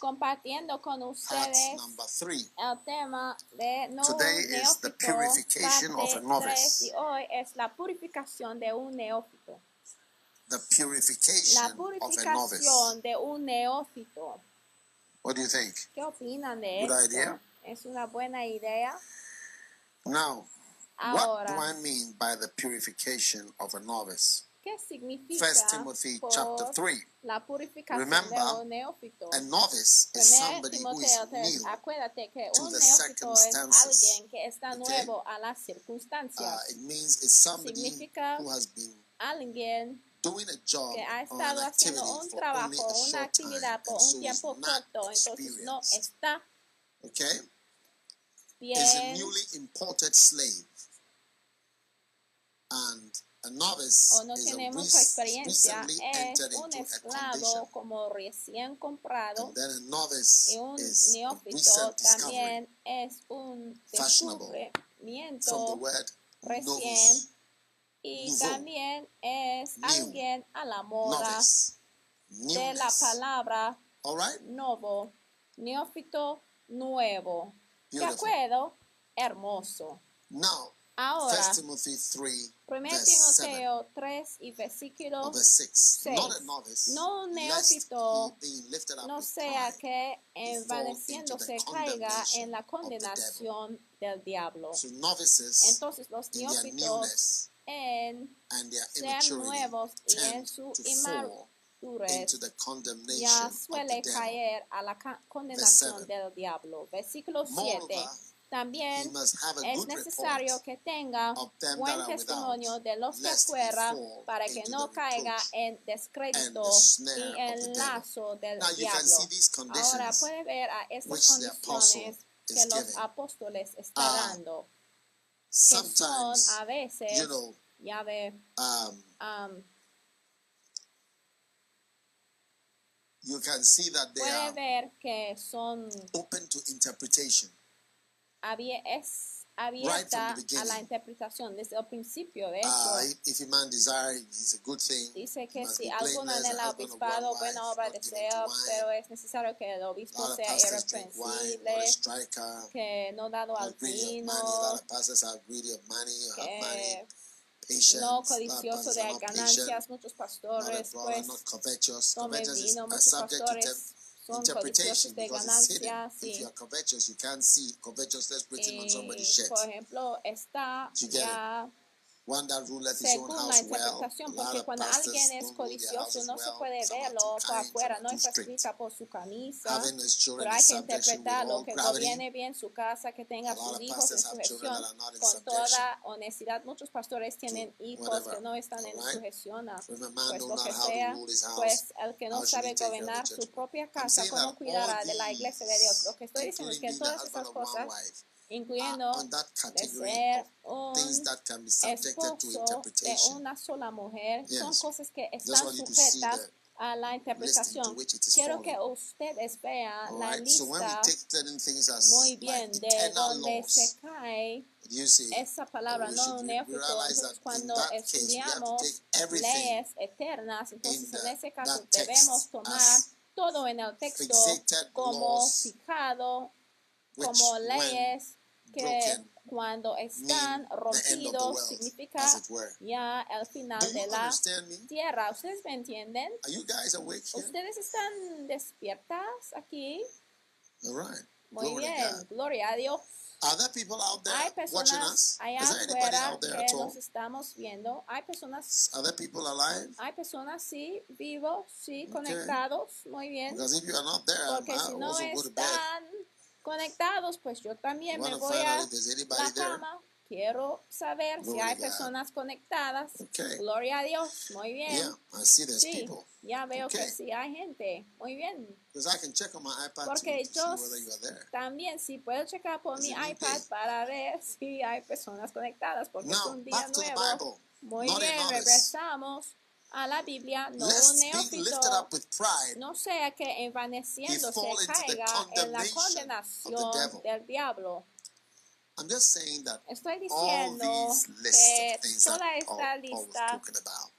Compartiendo con ustedes number three. el tema de no Today is the purification of a parte novice. tres, y hoy es la purificación de un neófito. The purification purificación de un neófito. What do you think? ¿Qué opinan de Good esto? idea. ¿Es una buena idea? Now, what do I mean by the purification of a novice? ¿Qué significa First Timothy por chapter 3. la purificación Remember, de? A novice is somebody who is Timoteo 3, new. acuérdate que to un the es circumstances. alguien que está Okay? nuevo a las Uh, it means it's somebody Significa who has been alguien doing a job que ha or estado haciendo un trabajo, una actividad por tiempo corto, entonces no está Okay? bien is a newly imported slave. And o no tiene mucha experiencia, es entered un esclavo como recién comprado y un neófito también es un descubrimiento recién y también es alguien a la moda de la palabra novo, neófito nuevo. ¿De acuerdo? Hermoso. Now, Ahora, 1 Timothy 3, 1 verse 7 Timoteo 3 y versículo or verse 6. seis. Not a novice, No un neófito, no sea que envaneciéndose caiga en la condenación del diablo. Entonces los neófitos en immaturity nuevos y en su inmadurez ya suele caer a la condenación del diablo. Versículo 7. También es necesario que tenga buen testimonio de los de afuera para que no caiga en descrédito y devil. lazo del diablo. Ahora puede ver a estas condiciones que los apóstoles están Ah, dando, que son sometimes, a veces, ya ve, um, um, you can see that they puede are ver que son open to interpretation. Es abierta a la interpretación desde el principio. De hecho, if, if a man desire, it's a good thing. dice que si alguno en el obispado buena obra desea, pero es necesario que el obispo sea irreprensible, que no dado al vino, que no codicioso de ganancias. Muchos pastores, pues, covetous. vino. Muchos pastores interpretation because it's hidden. ganancias. If you're covetous, you can't see covetousness written on somebody's shirt. por ejemplo, está You get it? ya One that ruleth his own según la house well. interpretación, porque cuando alguien es codicioso no se puede verlo por afuera, no escrita por su camisa, pero hay que interpretarlo, que gobierne bien su casa, que tenga sus hijos en sujeción con toda honestidad. Muchos pastores tienen hijos whatever. que no están en sujeción a pues lo que sea, pues el que no sabe gobernar su propia casa, cómo cuidará de la iglesia de Dios. Lo que estoy diciendo es que todas esas cosas, incluyendo are on that de category ser un that can be subjected to esposo de interpretation. una sola mujer son cosas que están sujetas a la interpretación. Quiero que ustedes vean All la right. So when we lista take certain things as muy bien like de donde laws, se cae you see, esa palabra we no cuando that case, we have to estudiamos take everything leyes eternas, entonces en ese caso debemos tomar todo en el texto como fijado, como leyes que cuando están rompidos significa ya el final de la tierra. ¿Ustedes me entienden? ¿Ustedes están despiertas aquí? Muy bien, gloria a Dios. Are there people out there Hay watching personas us? allá afuera que nos estamos viendo. Hay personas, Are there people alive? hay personas sí, vivos, sí, conectados. Muy bien. Because if you are not there, Porque si no están conectados, pues yo también me voy a la there. cama. Quiero saber si hay God. personas conectadas. Okay. Gloria a Dios. Muy bien. Yeah, I see there's Sí, people. ya veo que sí hay gente. Muy bien. I can check on my iPad Porque yo también sí puedo checar por Is mi iPad para ver si hay personas conectadas porque es Now, un día nuevo. Muy Not bien, regresamos a la Biblia, no un neófito, no sea que envaneciéndose caiga en la condenación del diablo. I'm just saying that Estoy diciendo que toda esta lista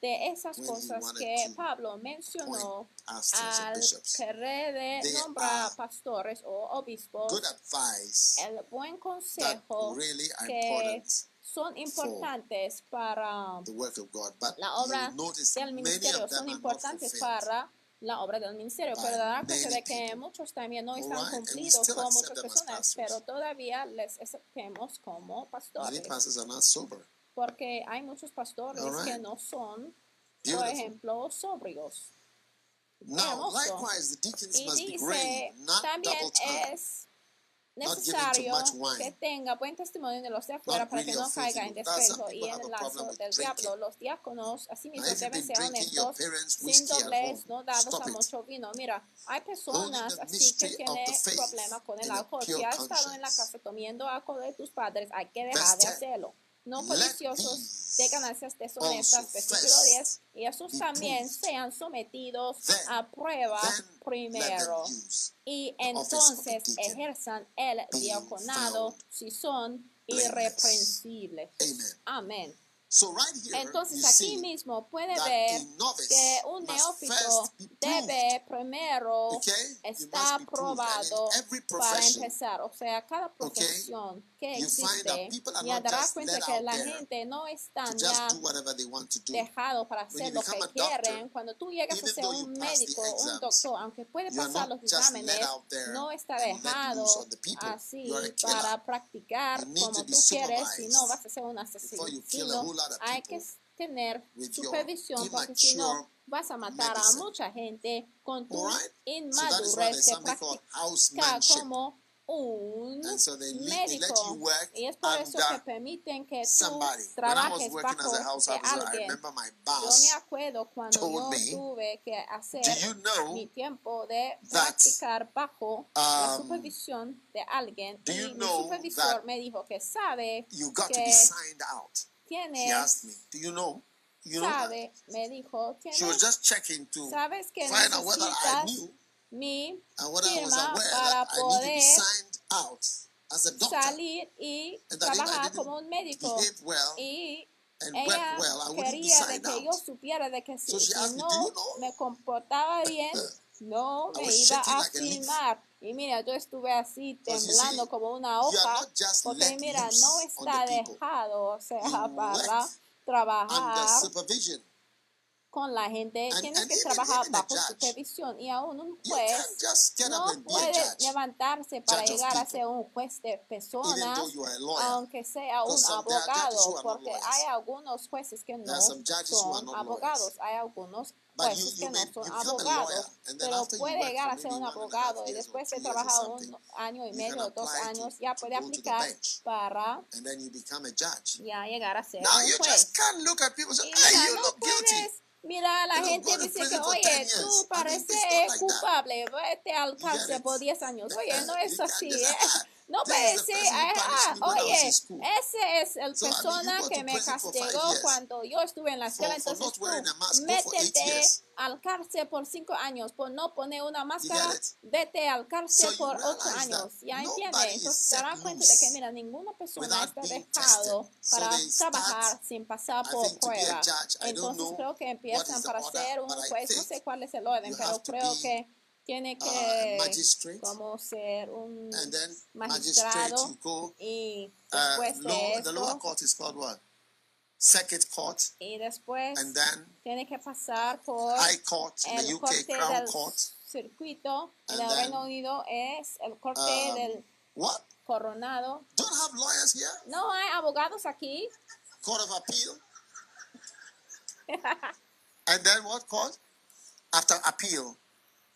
de esas cosas que Pablo mencionó al bishops. querer de nombrar pastores o obispos, el buen consejo really que important son importantes para the work of God. But la obra del ministerio, son importantes para la obra del ministerio, pero dará cuenta de que muchos también no están we cumplidos como muchas personas, pero todavía les aceptemos como pastores, porque hay muchos pastores Alright. que no son, por Beautiful. ejemplo, sobrios. Now, likewise, the deacons Y must be dice, grave, not también double tongued. es necesario que tenga buen testimonio de los de afuera para que no caiga en desprecio y en el lazo del diablo. Los diáconos, asimismo, deben ser honestos, sin doblez, no dados a mucho vino. Mira, hay personas así que tienen the faith problema con el alcohol. Si has estado en la casa comiendo alcohol de tus padres, hay que dejar de 10. hacerlo. No codiciosos de ganancias deshonestas, versículo first 10, y esos también sean sometidos a prueba primero. y entonces ejerzan el diaconado si son irreprensibles. Amén. Entonces aquí mismo puede ver que un neófito debe primero estar probado para empezar. O sea, cada profesión que existe, ya not dará cuenta que la gente no just ya dejado para hacer lo que a quieren. Cuando tú llegas a ser un médico, un doctor, aunque puede pasar los exámenes, no está dejado así a para practicar como tú quieres, supervised si no vas a ser un a asesino. Hay que tener supervisión porque si no vas a matar a mucha gente con tu inmadurez de practicar como un And so they, let médico you work y es por eso que permiten que tú somebody. When I was trabajes working bajo as a house de alguien. remember my Yo boss. me acuerdo cuando yo me, tuve que hacer Do you know mi tiempo de that, practicar bajo la um, supervisión de alguien do y you mi know supervisor me dijo que sabe you got to que be signed out? Asked me, Do you know? You sabe me dijo She was just checking to sabes que find out whether I knew mi and whether I was firma para poder signed out as a doctor. salir y trabajar como un médico y ella quería de que yo supiera de que si, no me comportaba bien, no me iba a firmar. Y mira, yo estuve así temblando como una hoja, porque mira, no está dejado, o sea, para trabajar. Con la gente, tienes que trabajar bajo supervisión. Y aún un juez no puede levantarse para llegar a ser un juez de personas aunque sea un abogado, porque hay algunos jueces que no son abogados, hay algunos jueces que no son abogados, pero puede llegar a ser un abogado y después de trabajar un año y medio dos años, ya puede aplicar para ya llegar a ser un juez. Y you no puedes mirar a la gente decir que, oye, 10 years. tú pareces culpable, vete al cárcel por 10 años. Oye, no es así, ¿eh? "Ah, No puede who ah, I was oye, in school." ese es el So, I mean, persona you go que me castigó cuando yo estuve en la escuela, for- entonces tú for eight métete al cárcel por 5 años por no poner una máscara, vete al cárcel So por 8 realize años. Ya nobody entiende, is entonces te darás cuenta de que, mira, ninguna persona está dejado. So para trabajar sin pasar I por prueba. I Entonces creo que empiezan para ser un I juez, no sé cuál es el orden, pero creo que tiene uh, que magistrate, como ser un and then magistrate, magistrado go, y uh, después de the lower esto court is called what? Circuit court, y después and then tiene que pasar por High Court in the el UK, corte Crown del Court, circuito en el Reino Unido es el corte Um, del What? coronado. Don't have lawyers here? No hay abogados aquí. Court of Appeal? And then what court? After appeal,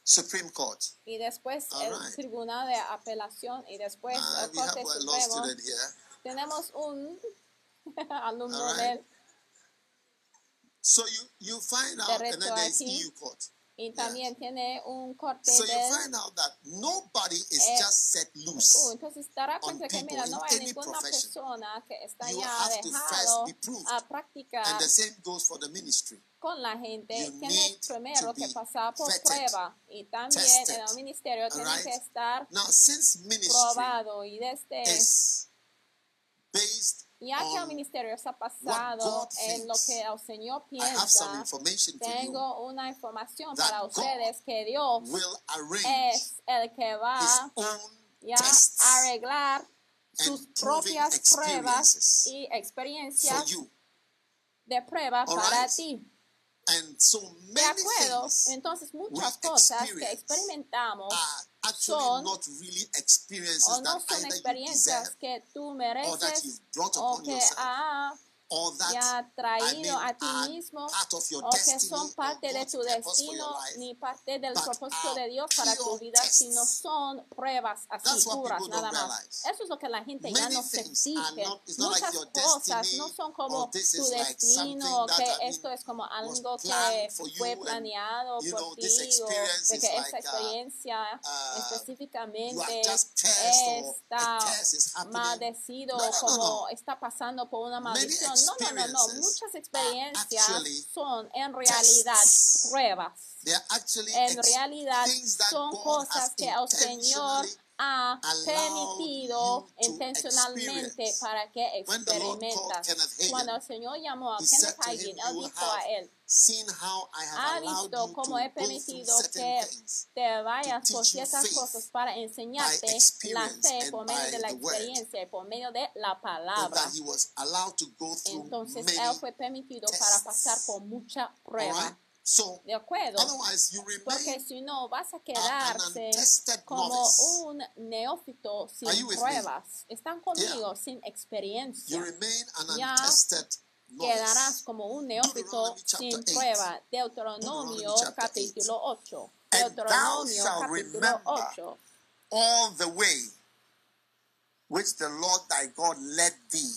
Supreme Court. y después All el right. Tribunal de Apelación y después Uh, el we have Corte a law Supremo. student here. Tenemos un alumno right. él So you, you find out, and then there's. EU court. Y también tiene un corte So you find out that nobody is Eh, just set Uh, loose. entonces dará cuenta que people mira, no hay ninguna profession. persona que está You ya have to dejado first be proved. a practicar And the same goes for the ministry. con la gente. You Tiene need primero que pasar por vetted, prueba y también tested, en el ministerio tiene que estar Now, since ministry probado y desde is based ya que el on ministerio está God en lo thinks, que el Señor piensa, tengo una información para ustedes que Dios will arrange es el que va a arreglar sus propias pruebas y experiencias de prueba para ti. And so De acuerdo, entonces muchas cosas que experimentamos actually son not really experiences o no that son either you deserve que tú or that you've brought o upon que yourself. ha that ya traído a ti mismo o que son parte de tu destino ni parte del propósito de Dios para tu vida, sino son pruebas así puras nada más. Eso es lo que la gente ya no se like Muchas cosas no son como tu destino, que esto es como algo que fue planeado por ti o de que uh, experiencia uh, específicamente just test or está maldecido como está pasando por una maldición. No, no, no, no. Muchas experiencias son en realidad pruebas. En realidad son cosas que el Señor ha permitido intencionalmente para que experimentas. Cuando el Señor llamó a Kenneth Hagin, él "You dijo a él, seen how I ha visto cómo he permitido que te vayas por ciertas cosas para enseñarte la fe por medio de la experiencia y por medio de la palabra. that he was allowed to go through Entonces él fue permitido para pasar por mucha prueba. So ¿De acuerdo? otherwise you Porque remain si no, vas a quedarse como un neófito sin Are you with me? pruebas. Están conmigo sin experiencia. You remain an Ya untested Quedarás como un neófito sin prueba. Deuteronomio capítulo 8. And thou Deuteronomio capítulo remember 8. all the way which the Lord thy God led thee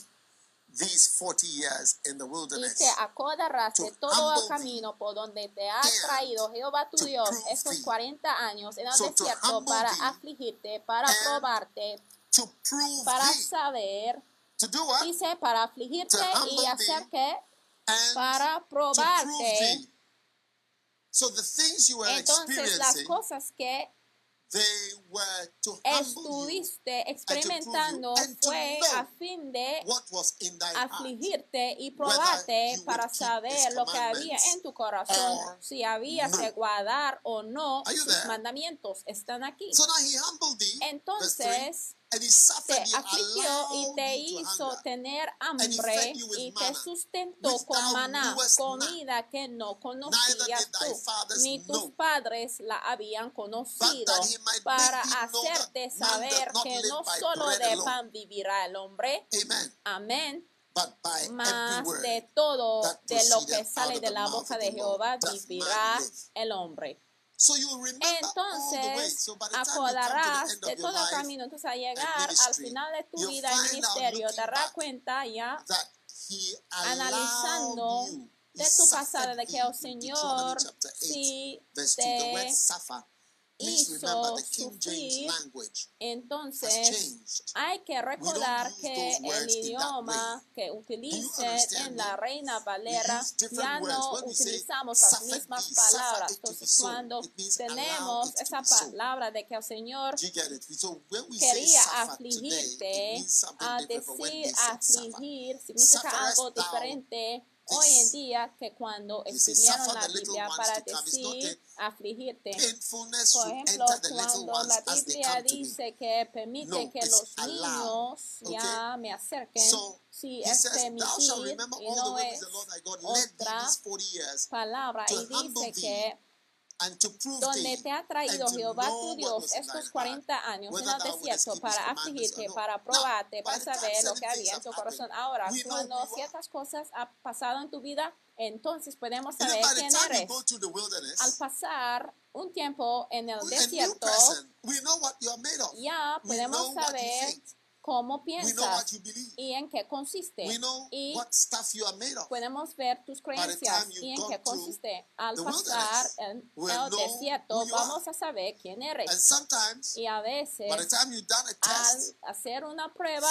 these 40 years in the wilderness. te acordarás de to todo el camino por donde te ha traído Jehová tu Dios estos thee. 40 años en el So to desierto para afligirte, para probarte, to prove para thee. saber, To do what? dice, para afligirte To y hacer que, para probarte. So the things you were Entonces las experiencing, cosas que estuviste experimentando and to fue a fin de what was in thy heart. afligirte y probarte para saber lo que había en tu corazón, or si habías de guardar o no sus mandamientos. Están aquí. Entonces te afligió y te hizo tener hambre y te sustentó con maná, comida que no conocías tú, ni tus padres la habían conocido, para hacerte saber que no solo de pan vivirá el hombre, amén, mas de todo de lo que sale de the la boca de Jehová vivirá el hombre. So you remember all the way. Entonces, acordarás de todo el camino. Entonces, al llegar al final de tu vida en ministerio, darás cuenta ya that he analizando de tu pasado de que el in Señor Deuteronomy chapter 8, sí verse 2. The word te hizo remember the King James sufrir. Entonces, hay que recordar que el idioma que understand en la Reina Valera ya no utilizamos las mismas palabras. Entonces, cuando tenemos esa palabra de que el Señor quería afligirte, a decir afligir, significa algo diferente? Hoy en día que cuando suffer la Biblia para decir afligirte. Por ejemplo, cuando la Biblia dice que permite que los niños ya me acerquen, So si es permitir remember y all the no es the Lord thy God. Led thee otra these 40 years palabra y dice que donde te ha traído Jehová tu Dios estos thine 40 heart, años en el desierto para afligirte, para probarte, para saber lo que había en tu corazón. Ahora, cuando ciertas cosas han pasado en tu vida, entonces podemos saber quién eres. Al pasar un tiempo en el desierto, ya podemos saber. Cómo We know what piensas you believe. y en qué consiste. Y what stuff you are made of. podemos ver tus creencias y en qué consiste. Al pasar en el desierto, vamos a saber quién And eres. sometimes, Y a veces, by the time you've done a al test, hacer una prueba,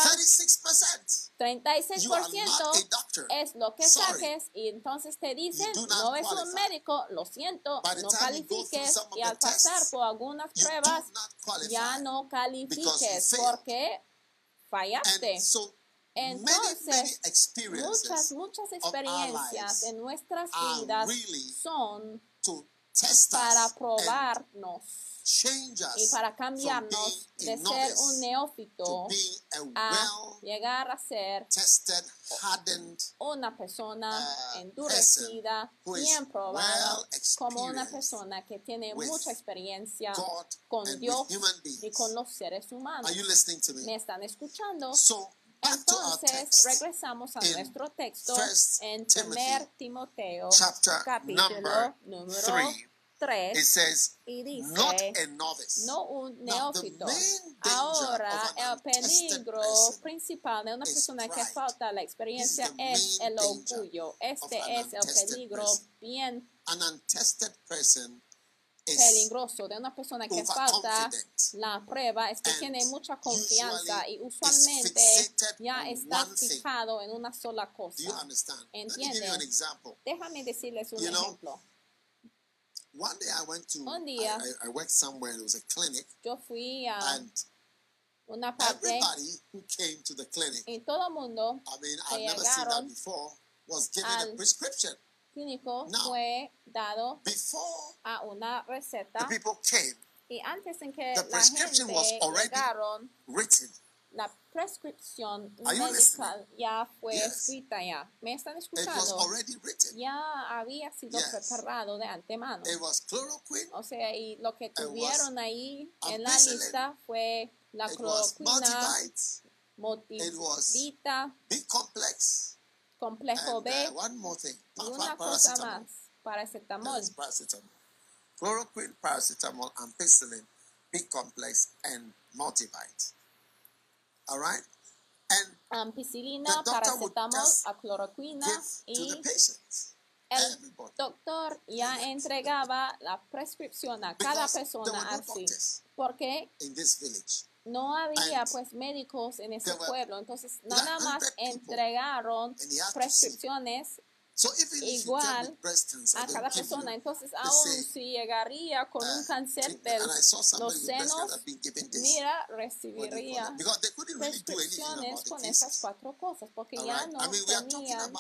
36%, you are not a 36% doctor. es lo que saques y entonces te dicen, no es un médico, lo siento, no califiques y al pasar por algunas pruebas ya no califiques porque fallaste. Entonces, muchas, muchas experiencias en nuestras vidas son para probarnos y para cambiarnos de ser un neófito a llegar a ser una persona uh, endurecida, bien probada, como una persona que tiene mucha experiencia con Dios y con los seres humanos. Are you listening to me? ¿Me están escuchando? Entonces regresamos a nuestro texto en Timothy, 1 Timoteo capítulo número three. 3 It says, y dice not a novice. no un neófito. Ahora el peligro principal de una persona que falta la experiencia the es el orgullo. Este es el peligro bien An untested person is peligroso de una persona que falta la prueba es que tiene mucha confianza y usualmente ya está fijado en una sola cosa. understand? Let me give you Entiende. an example. Déjame decirles un ejemplo. One day I went to, Un día. I, I, I worked somewhere, it was a clinic, Yo fui a and una parte everybody who came to the clinic, y todo mundo I mean, I've never seen that before, was given a prescription. clínico No. fue dado Before a una receta. the people came, y antes en que The la prescription was already llegaron written. la prescripción medical ya fue Yes. escrita ya. ¿Me están escuchando? Ya había sido Yes. preparado de antemano. It was chloroquine, O sea, y lo que tuvieron ahí en la lista fue la it cloroquina, motivita, complex, complejo and B uh, one more thing, y una cosa más, paracetamol. Yes, paracetamol. Chloroquine, paracetamol, ampicillin, B complex, and multivite. All right? And ampicilina, would paracetamol, just a cloroquina give to the y el doctor ya entregaba la prescripción a cada persona así. Porque in this village. no había pues médicos en ese pueblo, entonces nada más 100 people entregaron prescripciones Igual a cada persona. Entonces, aún si llegaría con un uh, cáncer de los senos, mira, recibiría prescripciones con esas cuatro cosas, porque ya no tenían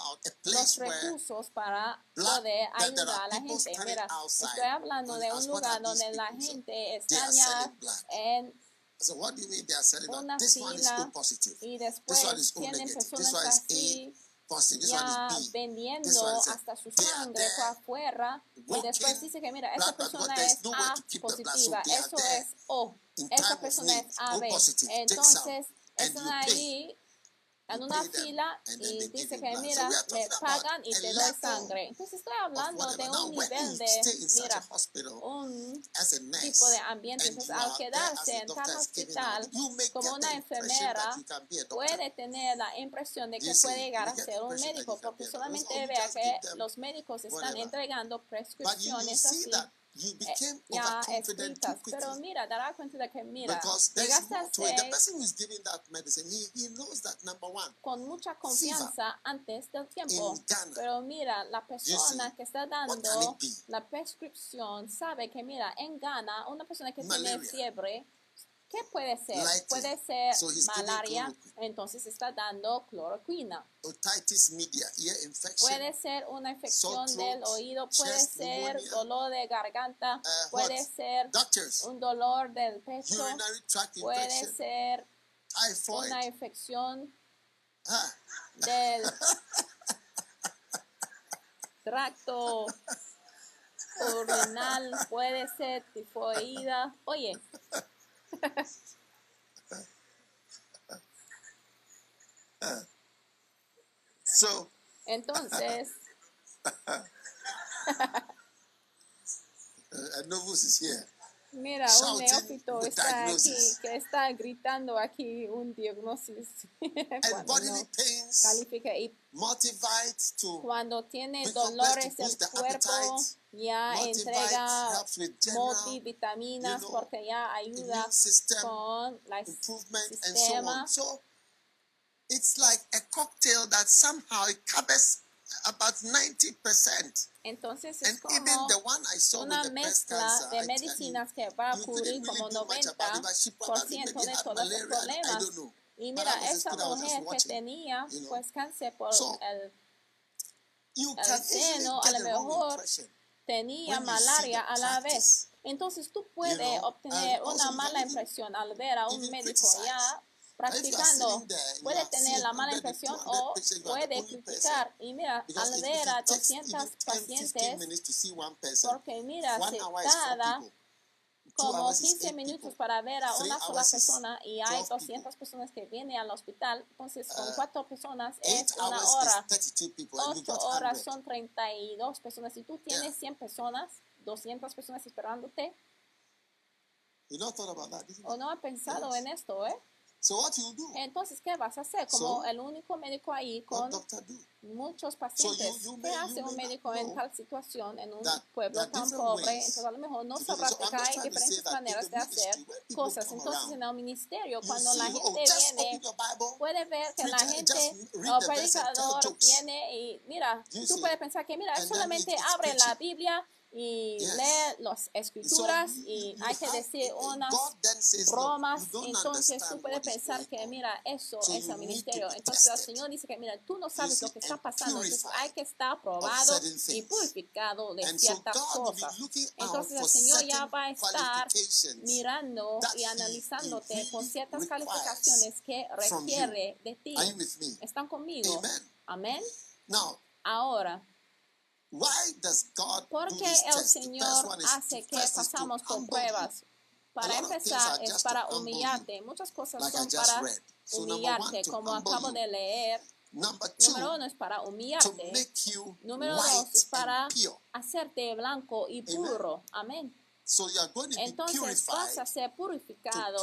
los recursos para poder ayudar a la gente. Mira, estoy hablando and de un lugar donde la gente está ya en So what do you mean they are selling una that? This one is O fila positive. y después tienen personas así ya vendiendo hasta su sangre por afuera y después dice que mira, what persona es A positiva, eso es O, of persona es AB. Entonces, están ahí en una fila y dice que mira, talking pagan y te doy sangre. Entonces estoy hablando de un nivel de, mira, un tipo de ambiente. Entonces, al quedarse en tal hospital, como una enfermera, puede tener la impresión de que puede llegar a ser un médico porque solamente vea que los médicos están entregando prescripciones así you eh, became ya overconfident too escritas. Pero quickly. mira, dará cuenta de que mira, Because there's more to it. The person who is giving that medicine, he, he knows that number one, con mucha confianza antes del tiempo. Ghana. Pero mira, la persona see, que está dando la prescripción sabe que, mira, en Ghana, una persona que tiene Malaria. fiebre, ¿qué puede ser? Lighting. Puede ser So malaria, entonces está dando cloroquina. otitis media, ear infection, Puede ser una infección del oído, puede chest ser pneumonia, dolor de garganta, uh, puede what? ser doctors, un dolor del pecho, tract puede ser typhoid. una infección Ah, del tracto urinal, puede ser tifoidea. Oye, So, entonces, Novus is here. Mira, un neófito está aquí, que está gritando aquí un cuando bodily no califica y cuando tiene dolores del cuerpo, appetite. ya entrega multivitaminas porque ya ayuda con la sistema. So it's like a cocktail that somehow it covers about 90%. Entonces And es como even the one I saw una mezcla cancer, de medicinas que va a cubrir como really do much about it, but she 90% probably maybe de todos los problemas. Y mira, esa mujer que tenía pues cáncer por el el seno, a lo mejor tenía malaria a la vez. Entonces tú puedes know, obtener una mala impresión al ver a un médico ya Practicando. Puede tener la mala 100, impresión 200 o puede criticar. Y mira, al ver a if it takes even 200 10, 15 pacientes, porque mira. Two como hours is 15 eight minutos para ver a una sola persona y hay 12 200 personas que vienen al hospital, entonces con Uh, cuatro personas es una hora. is 32 people, and you 8 got horas 100. son 32 personas. Si tú tienes Yeah. 100 personas, 200 personas esperándote, o no has pensado en esto, ¿eh? So what you do? Entonces, ¿qué vas a hacer? Como So, el único médico ahí con muchos pacientes. you ¿Qué may- hace you un médico en tal situación, en un that pueblo are tan pobre? ways Entonces, a lo mejor no sabrá So que hay diferentes that maneras de hacer cosas. Entonces, en el ministerio, You cuando la see, oh, gente just viene, Bible. puede ver que la gente o predicador viene y mira, You tú puedes pensar que mira, solamente abre la. Biblia y Yes. lee las escrituras So, y you hay que decir unas God then says, "Look, bromas, entonces tú puedes pensar que mira, eso So es el ministerio. Entonces el. Señor dice que mira, tú no sabes lo que está and pasando, entonces hay que estar probado y purificado de And so ciertas be cosas. Entonces el Señor ya va a estar mirando y analizándote por ciertas calificaciones que requiere de ti. ¿Están conmigo? Amén. Ahora, why does God do porque this el Señor hace que pasamos por pruebas. Para empezar, es para humillarte. Muchas cosas son para humillarte, como acabo de leer. Número uno es para humillarte. Número dos es para hacerte blanco y puro. Amén. So you are going to be Entonces vas purified a ser purificado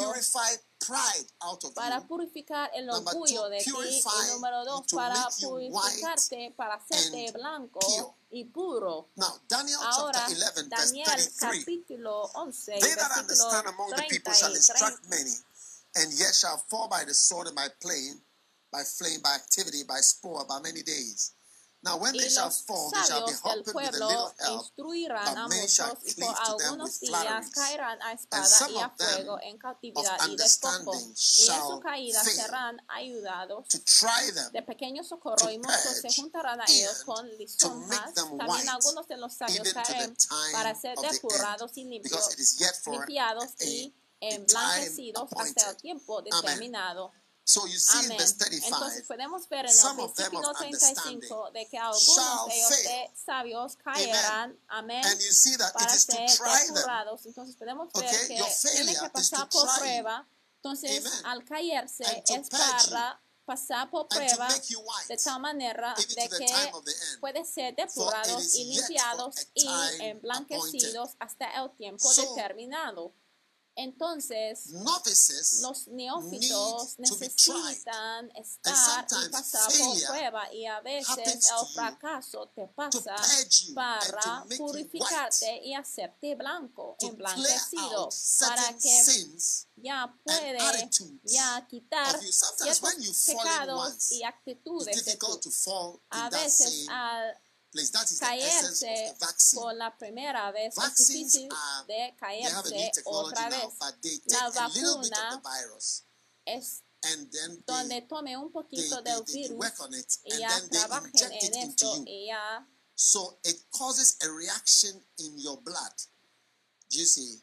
pride out of para purificar el orgullo two, de ti. Y número dos, para purificarte, para hacerte blanco pure. y puro. Now, Daniel Ahora, chapter 11, Daniel verse 33. capítulo 11, They that versículo understand among the 30 people shall y instruct many, and yet shall fall by the sword and by plain, by flame, by activity, by spore, by many days. Now, when Y they shall los fall, they shall be sabios del helped with a pueblo little help, instruirán a muchos y por algunos with días caerán a And espada some y a of them fuego en cautividad of y despojo. understanding Y en su shall caída serán ayudados to try them, de pequeño socorro y muchos se purge juntarán a ellos con to lisonjas. make them También white, algunos de los sabios even to the caerán time para ser depurados y limpios, because it is yet for limpiados a, y emblanquecidos hasta el appointed. tiempo Amen. determinado. So you see in Amén. verse 35, Entonces podemos ver en el some of them versículo of 35 de que algunos de ellos de sabios caerán, amén, and you see that it para is to ser try them. Entonces podemos ver Okay, que failure que is to pasar por prueba. Entonces Amen. al caerse to es para pasar por to prueba de tal manera de to que time of the end. puede ser it depurados is y limpiados y emblanquecidos hasta el tiempo So, determinado. Entonces, Novices los neófitos necesitan estar y pasar por prueba y a veces el fracaso te pasa para purificarte y hacerte blanco, clear emblanquecido, para que ya puede ya quitar ciertos pecados y actitudes de in A veces al place. That is the essence caerse of the vaccine. por la primera vez es Vaccines difícil are- de They have a new caerse technology otra now, vez. but they La take a little bit of vacuna the virus Es and then donde they, tome un they, poquito they, del they, they virus work on it y and ya then they trabajen inject it en into esto you. y ya So it causes a reaction in your blood. Do you see?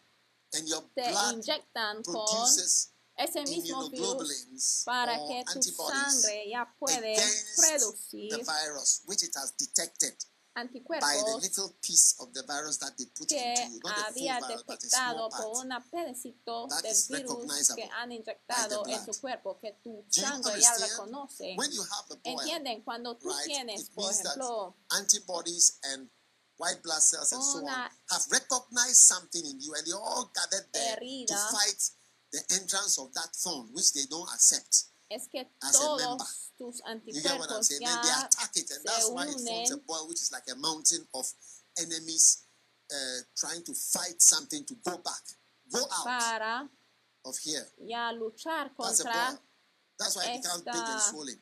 And your te blood inyectan con produces ese mismo virus para que tu sangre ya puede producir the virus which it has detected. by the anticuerpos little piece of the virus that they put que había detectado por un pedacito del virus que han inyectado en tu cuerpo, que tu sangre ya reconoce. When you have a boil, Entienden, cuando tú tienes, it por means that ejemplo, antibodies and white blood cells and so on Una have recognized something in you and they all gathered there to fight the entrance of that thorn which they don't accept. es que as a member. tus You get what I'm saying? Then they attack it, and that's why it forms a boil, which is like a mountain of enemies uh, trying to fight something to go back, go out para of here. ya luchar That's a contra boil. That's why it becomes big and swollen.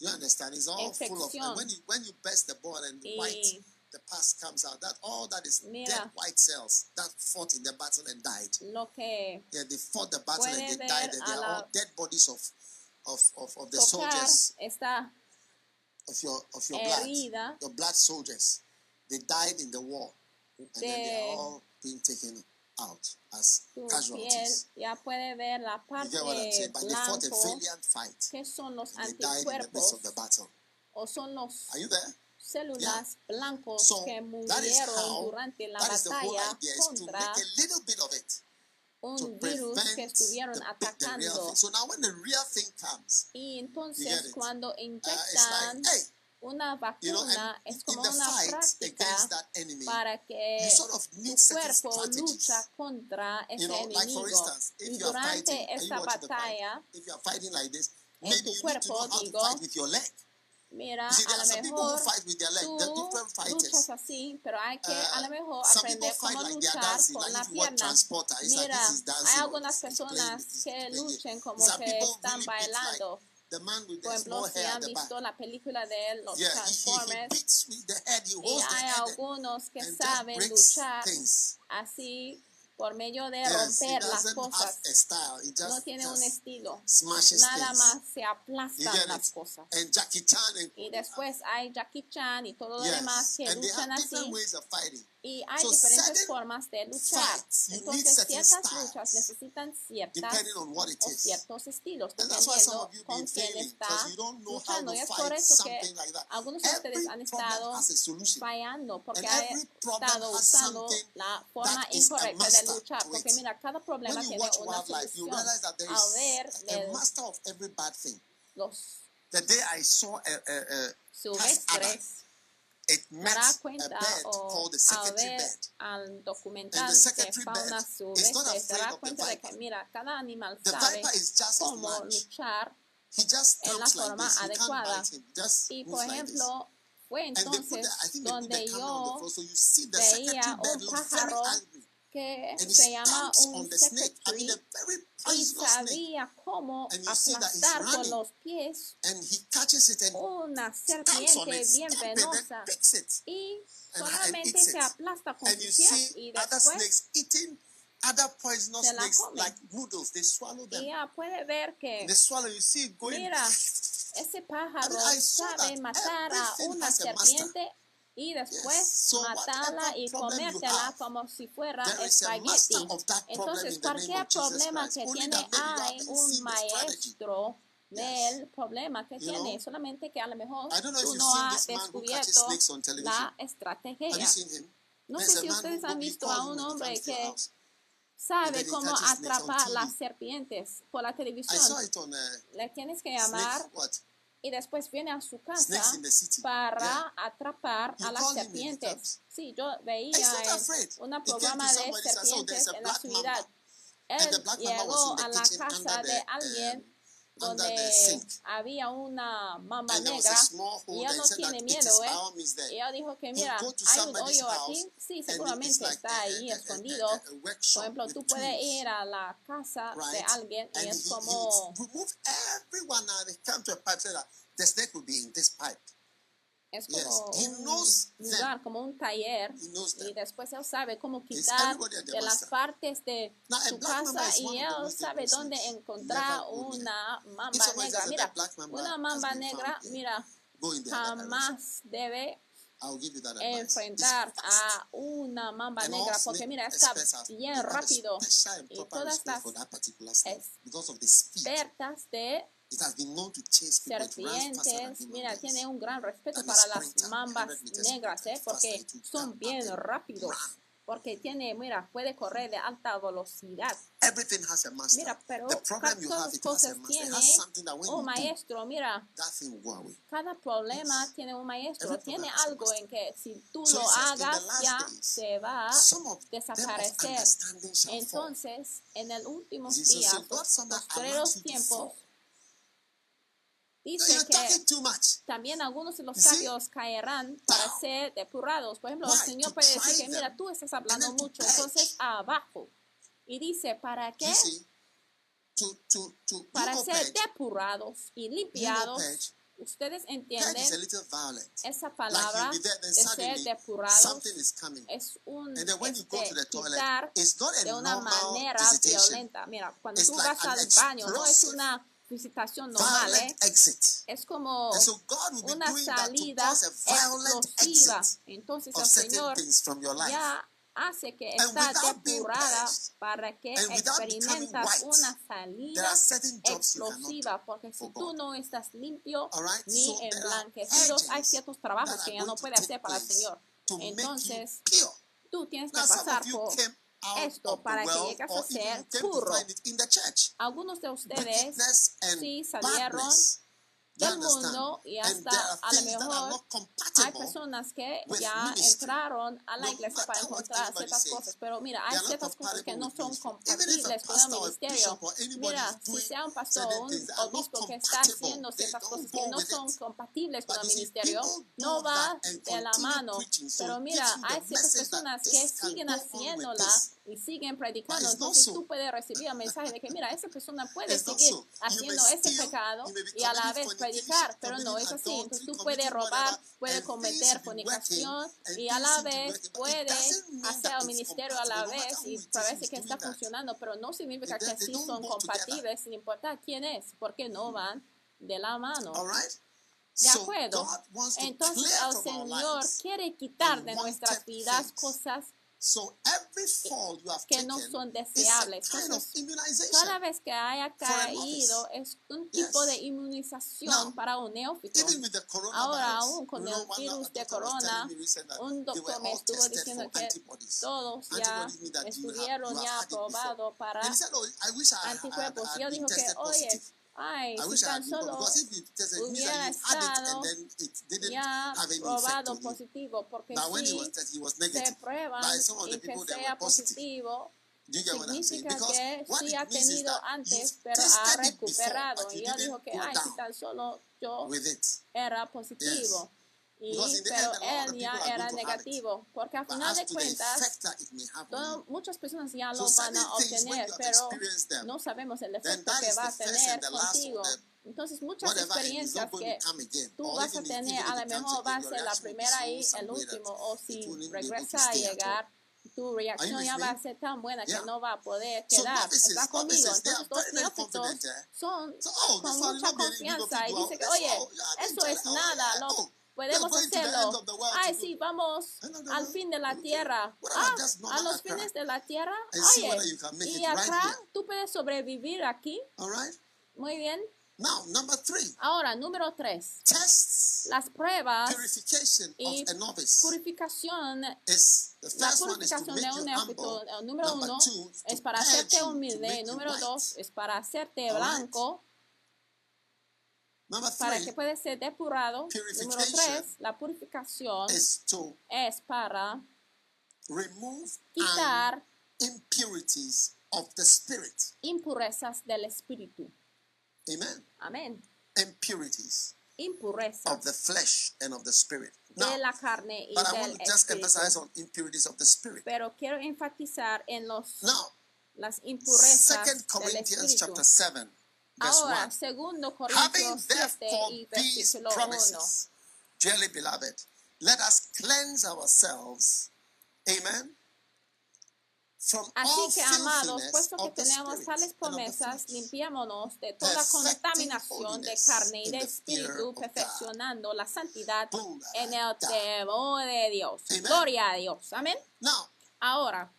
You understand? It's all full of. And when you when you burst the boil and white, the pus comes out. That all that is dead white cells that fought in the battle and died. lo que Yeah, they fought the battle and they died, and they are all dead bodies of of of, of the soldiers esta of your of your blood, your blood soldiers. They died in the war, and then they are all being taken out as casualties. ya puede ver la You parte get what I'm saying? But they fought a valiant fight, que son los and they died in the midst of the battle. o son los Are you there? Células blancos So que murieron how. durante la batalla contra un virus que estuvieron atacando. So now, when the real thing comes, y entonces cuando uh, inyectan like, hey, una you know, vacuna es como una fight práctica enemy, para que sort of tu cuerpo lucha contra ese You know, like for enemigo. instance, Y fighting, durante esta fight? batalla, fighting like this, en maybe tu cuerpo, digo, mira, see, a lo mejor tú luchas así, pero hay que a Uh, lo mejor aprender cómo like luchar con la pierna. Mira, hay algunas personas que luchen como que están bailando. the man with Por ejemplo, si han visto la película de los Yeah, he, he, he Transformers, the head, he y hay algunos que saben luchar things. así por medio de Yes, romper las cosas. No tiene un estilo. Nada things. más se aplastan las it? cosas. And Jackie Chan and Y después hay Jackie Chan y todo lo yes, demás que and luchan así. Y hay So diferentes formas de luchar. Entonces ciertas luchas necesitan ciertas o ciertos estilos, dependiendo con quién está because you don't know how luchando. Y to es por eso que like algunos de ustedes han estado fallando porque han estado usando la forma incorrecta de luchar. Porque mira, cada problema When tiene una solución. realize that there A ver, is a del- master of every bad thing. los The day I saw a, a, a met dará a cuenta o a ver al documental secretary fauna silvestre se dará cuenta de que mira cada animal sabe cómo luchar en la forma adecuada. y por ejemplo fue entonces donde yo veía un pájaro angry. Que And se llama un. I mean, very y sabía cómo And you see that he's aplastar con los pies And he it and una serpiente bien it. y solamente se aplasta con sus pies see y other después snakes eating other poisonous snakes like noodles. They swallow them. y ya puede ver que They swallow. You see it going. Mira, ese pájaro I mean, I saw sabe matar a una a serpiente y después matarla y comértela have, como si fuera espagueti. Entonces, cualquier problema que tiene hay un maestro del problema que tiene, solamente que a lo mejor tú no has descubierto la estrategia. No sé si ustedes han visto a un hombre que sabe cómo atrapar las serpientes por la televisión. uh, Le tienes que llamar? Y después viene a su casa para Yeah. atrapar a las serpientes. Sí, yo veía un programa de said, "Oh, serpientes en la ciudad. mamba." And Él llegó a la casa de alguien um, donde había una a negra y and no tiene miedo, ¿eh? ella dijo que mira, hay un hoyo aquí, sí, seguramente está ahí escondido. Por ejemplo, tú puedes ir a la casa de alguien y es como the snake will be in this pipe. Es Yes, como he un knows lugar, como un taller y después él sabe cómo quitar de las partes de Now, su casa y él sabe dónde encontrar una mamba negra. Mira, una mamba negra, mira, jamás debe enfrentar a una mamba negra porque mira, está bien rápido. Y todas las expertas de It has been known to chase people. It runs faster than serpientes, mira, tiene un gran respeto para las mambas 100 meters negras, ¿eh? porque son bien rápidos, porque tiene, mira, puede correr de alta velocidad. Everything has a master. Mira, pero a master. It tiene has something that when un maestro, mira, cada problema tiene un maestro, tiene a algo en que si tú lo hagas ya se va of desaparecer. Entonces, en el último God los postreros tiempos, fall. No, dice you're que también algunos de los sabios caerán para ser depurados. Por ejemplo, el? Señor puede decir que, mira, tú estás hablando mucho, entonces abajo. Y dice, ¿para qué? Para ser depurados y limpiados. Ustedes entienden esa palabra de ser depurados. Es un And then when you go este, to the toilet, quitar it's not a de una manera violenta. Mira, cuando tú vas al baño, no es una visitación normal, ¿eh? Es como so God will be una salida explosiva. Entonces el Señor ya hace que está depurada para que experimentas una salida explosiva, porque si tú no estás limpio ni emblanquecidos, hay ciertos trabajos que ya no going to puede take hacer para el Señor. Entonces, tú tienes que pasar por esto para que world, llegues a ser puro. Algunos de ustedes sí salieron del mundo y hasta a lo mejor hay personas que ya entraron a la iglesia para encontrar ciertas cosas, pero mira, hay ciertas cosas que no son compatibles con el ministerio. Mira, si sea un pastor o un obispo que está haciendo ciertas cosas que no son compatibles con el ministerio, no va de la mano. Pero mira, hay ciertas personas que siguen haciéndola. Y siguen not Entonces tú puedes recibir el mensaje de que, mira, esa persona puede seguir haciendo ese pecado y a la vez predicar, pero no es así. Entonces tú puedes robar, puedes cometer fornicación y a la vez working, but it puede doesn't mean hacer el ministerio a la vez y parece que está funcionando, pero no significa que they sí don't son compatibles, sin importar quién es, porque no van de la mano. De acuerdo. Entonces el Señor quiere quitar de nuestras vidas cosas So every fall you have que taken no son deseables. kind of Entonces, immunization. cada vez que haya caído es un tipo Yes. de inmunización Now, para un neófito. Ahora aún con el virus de corona, un doctor me estuvo diciendo que todos ya estuvieron ya aprobados para oh, anticuerpos. yo dijo que, oye. Ay, I si wish I tan solo because if you tested, it means hubiera estado and then it didn't ya have any effect probado positivo, porque Now, when he si was tested, he was se negative. prueban y que sea positivo, significa que sí ha tenido antes, pero ha recuperado. Y yo dijo que, ay, si tan solo yo with it. era positivo. Y, pero él ya era negativo, porque a But final de cuentas, todo- muchas personas ya So lo van a obtener, pero no sabemos el efecto que va a tener contigo. Entonces, muchas experiencias que tú vas a tener, a lo mejor va a ser la primera so y el último, o si regresa a llegar, tu reacción ya va a ser tan buena que Yeah. no va a poder So quedar. novices, ¿Estás conmigo? Entonces, los neófitos son So, oh, con mucha confianza y dice que, oye, oh, yeah, eso es nada, oh, podemos hacerlo. Ay, sí, vamos al fin de la tierra. Ah, a los fines de la tierra. Oye, y right acá tú puedes sobrevivir aquí. Right? Muy bien. Now, number three, Ahora, número tres. tests Las pruebas purification y of a novice. purificación is the La first one is to purificación de un neófito, número Number uno, two, es para hacerte humilde. Número dos, es para hacerte All right. blanco, Number para que pueda ser depurado. Número tres, la purificación es para quitar impurities of the spirit. impurezas del espíritu. Amen. Amén. Impurities Impurezas of the flesh and of the spirit. Now, de la carne y but I del want to just emphasize on impurities of the spirit. Pero quiero enfatizar en los, Now, las impurezas Second del Corinthians espíritu. chapter 7, verse Ahora, 1. segundo Corintios 7 therefore y versículo 1. promises, dearly beloved, let us cleanse ourselves, amen, from Así que, amados, puesto que tenemos tales promesas, limpiémonos de toda contaminación de carne y de espíritu, perfeccionando la santidad en el temor de Dios. Amen. Gloria a Dios. Amén. Ahora,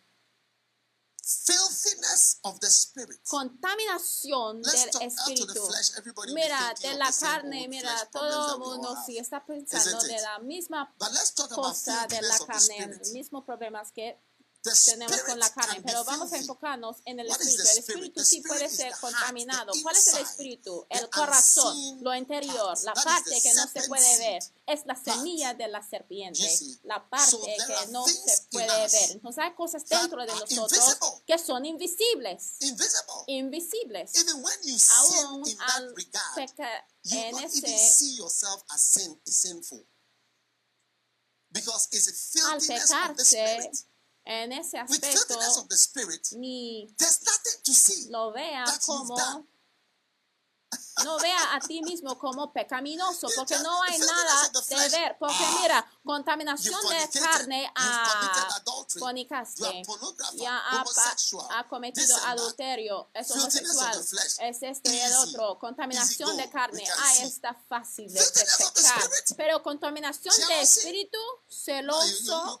filthiness of the spirit. contaminación Let's del espíritu. flesh. Mira, de la carne, mira, todo el mundo sí está pensando de la misma cosa de la carne, los mismos problemas que tenemos con la carne, pero vamos a enfocarnos en el espíritu. El espíritu sí puede ser contaminado. ¿Cuál es el espíritu? El corazón, lo interior, la parte que no se puede ver. Es la semilla de la serpiente, la parte que no se puede ver. Entonces hay cosas dentro de nosotros que son invisibles. Invisible. Invisibles. Even when you sin Aún in that al regard, pecar you en ese see yourself as sin sinful. Because it's a al pecarse spirit. En ese With aspecto filthiness of the spirit, ni there's nothing to see. lo vea como no vea a ti mismo como pecaminoso porque no hay nada de ver porque Ah. mira contaminación de carne a fornicaste ya ha, ha cometido adulterio es homosexual es esto y el otro. contaminación de carne ah see. está fácil de spirit. pero contaminación de espíritu celoso.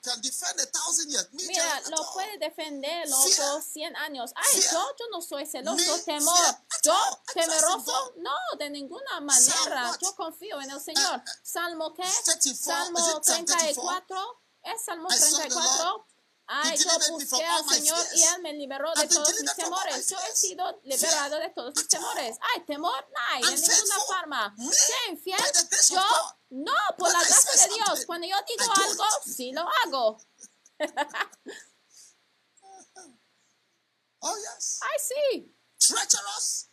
Mira, lo puede defender dos 100 años. Ay, yo, yo no soy celoso, temor. Yo, temeroso, no, de ninguna manera. Yo confío en el Señor. Uh, uh, Salmo qué? 34, Salmo 34. ¿Es Salmo I sought the 34? Lord. Ay, yo busqué al Señor y. Él me liberó de todos mis temores. Yo he sido liberado de todos mis temores. Ay, temor, ay, de I'm ninguna forma. ¿Qué infiel? Yo, no, por la gracia de Dios. Cuando yo digo algo, sí lo hago. Oh. Ay, sí.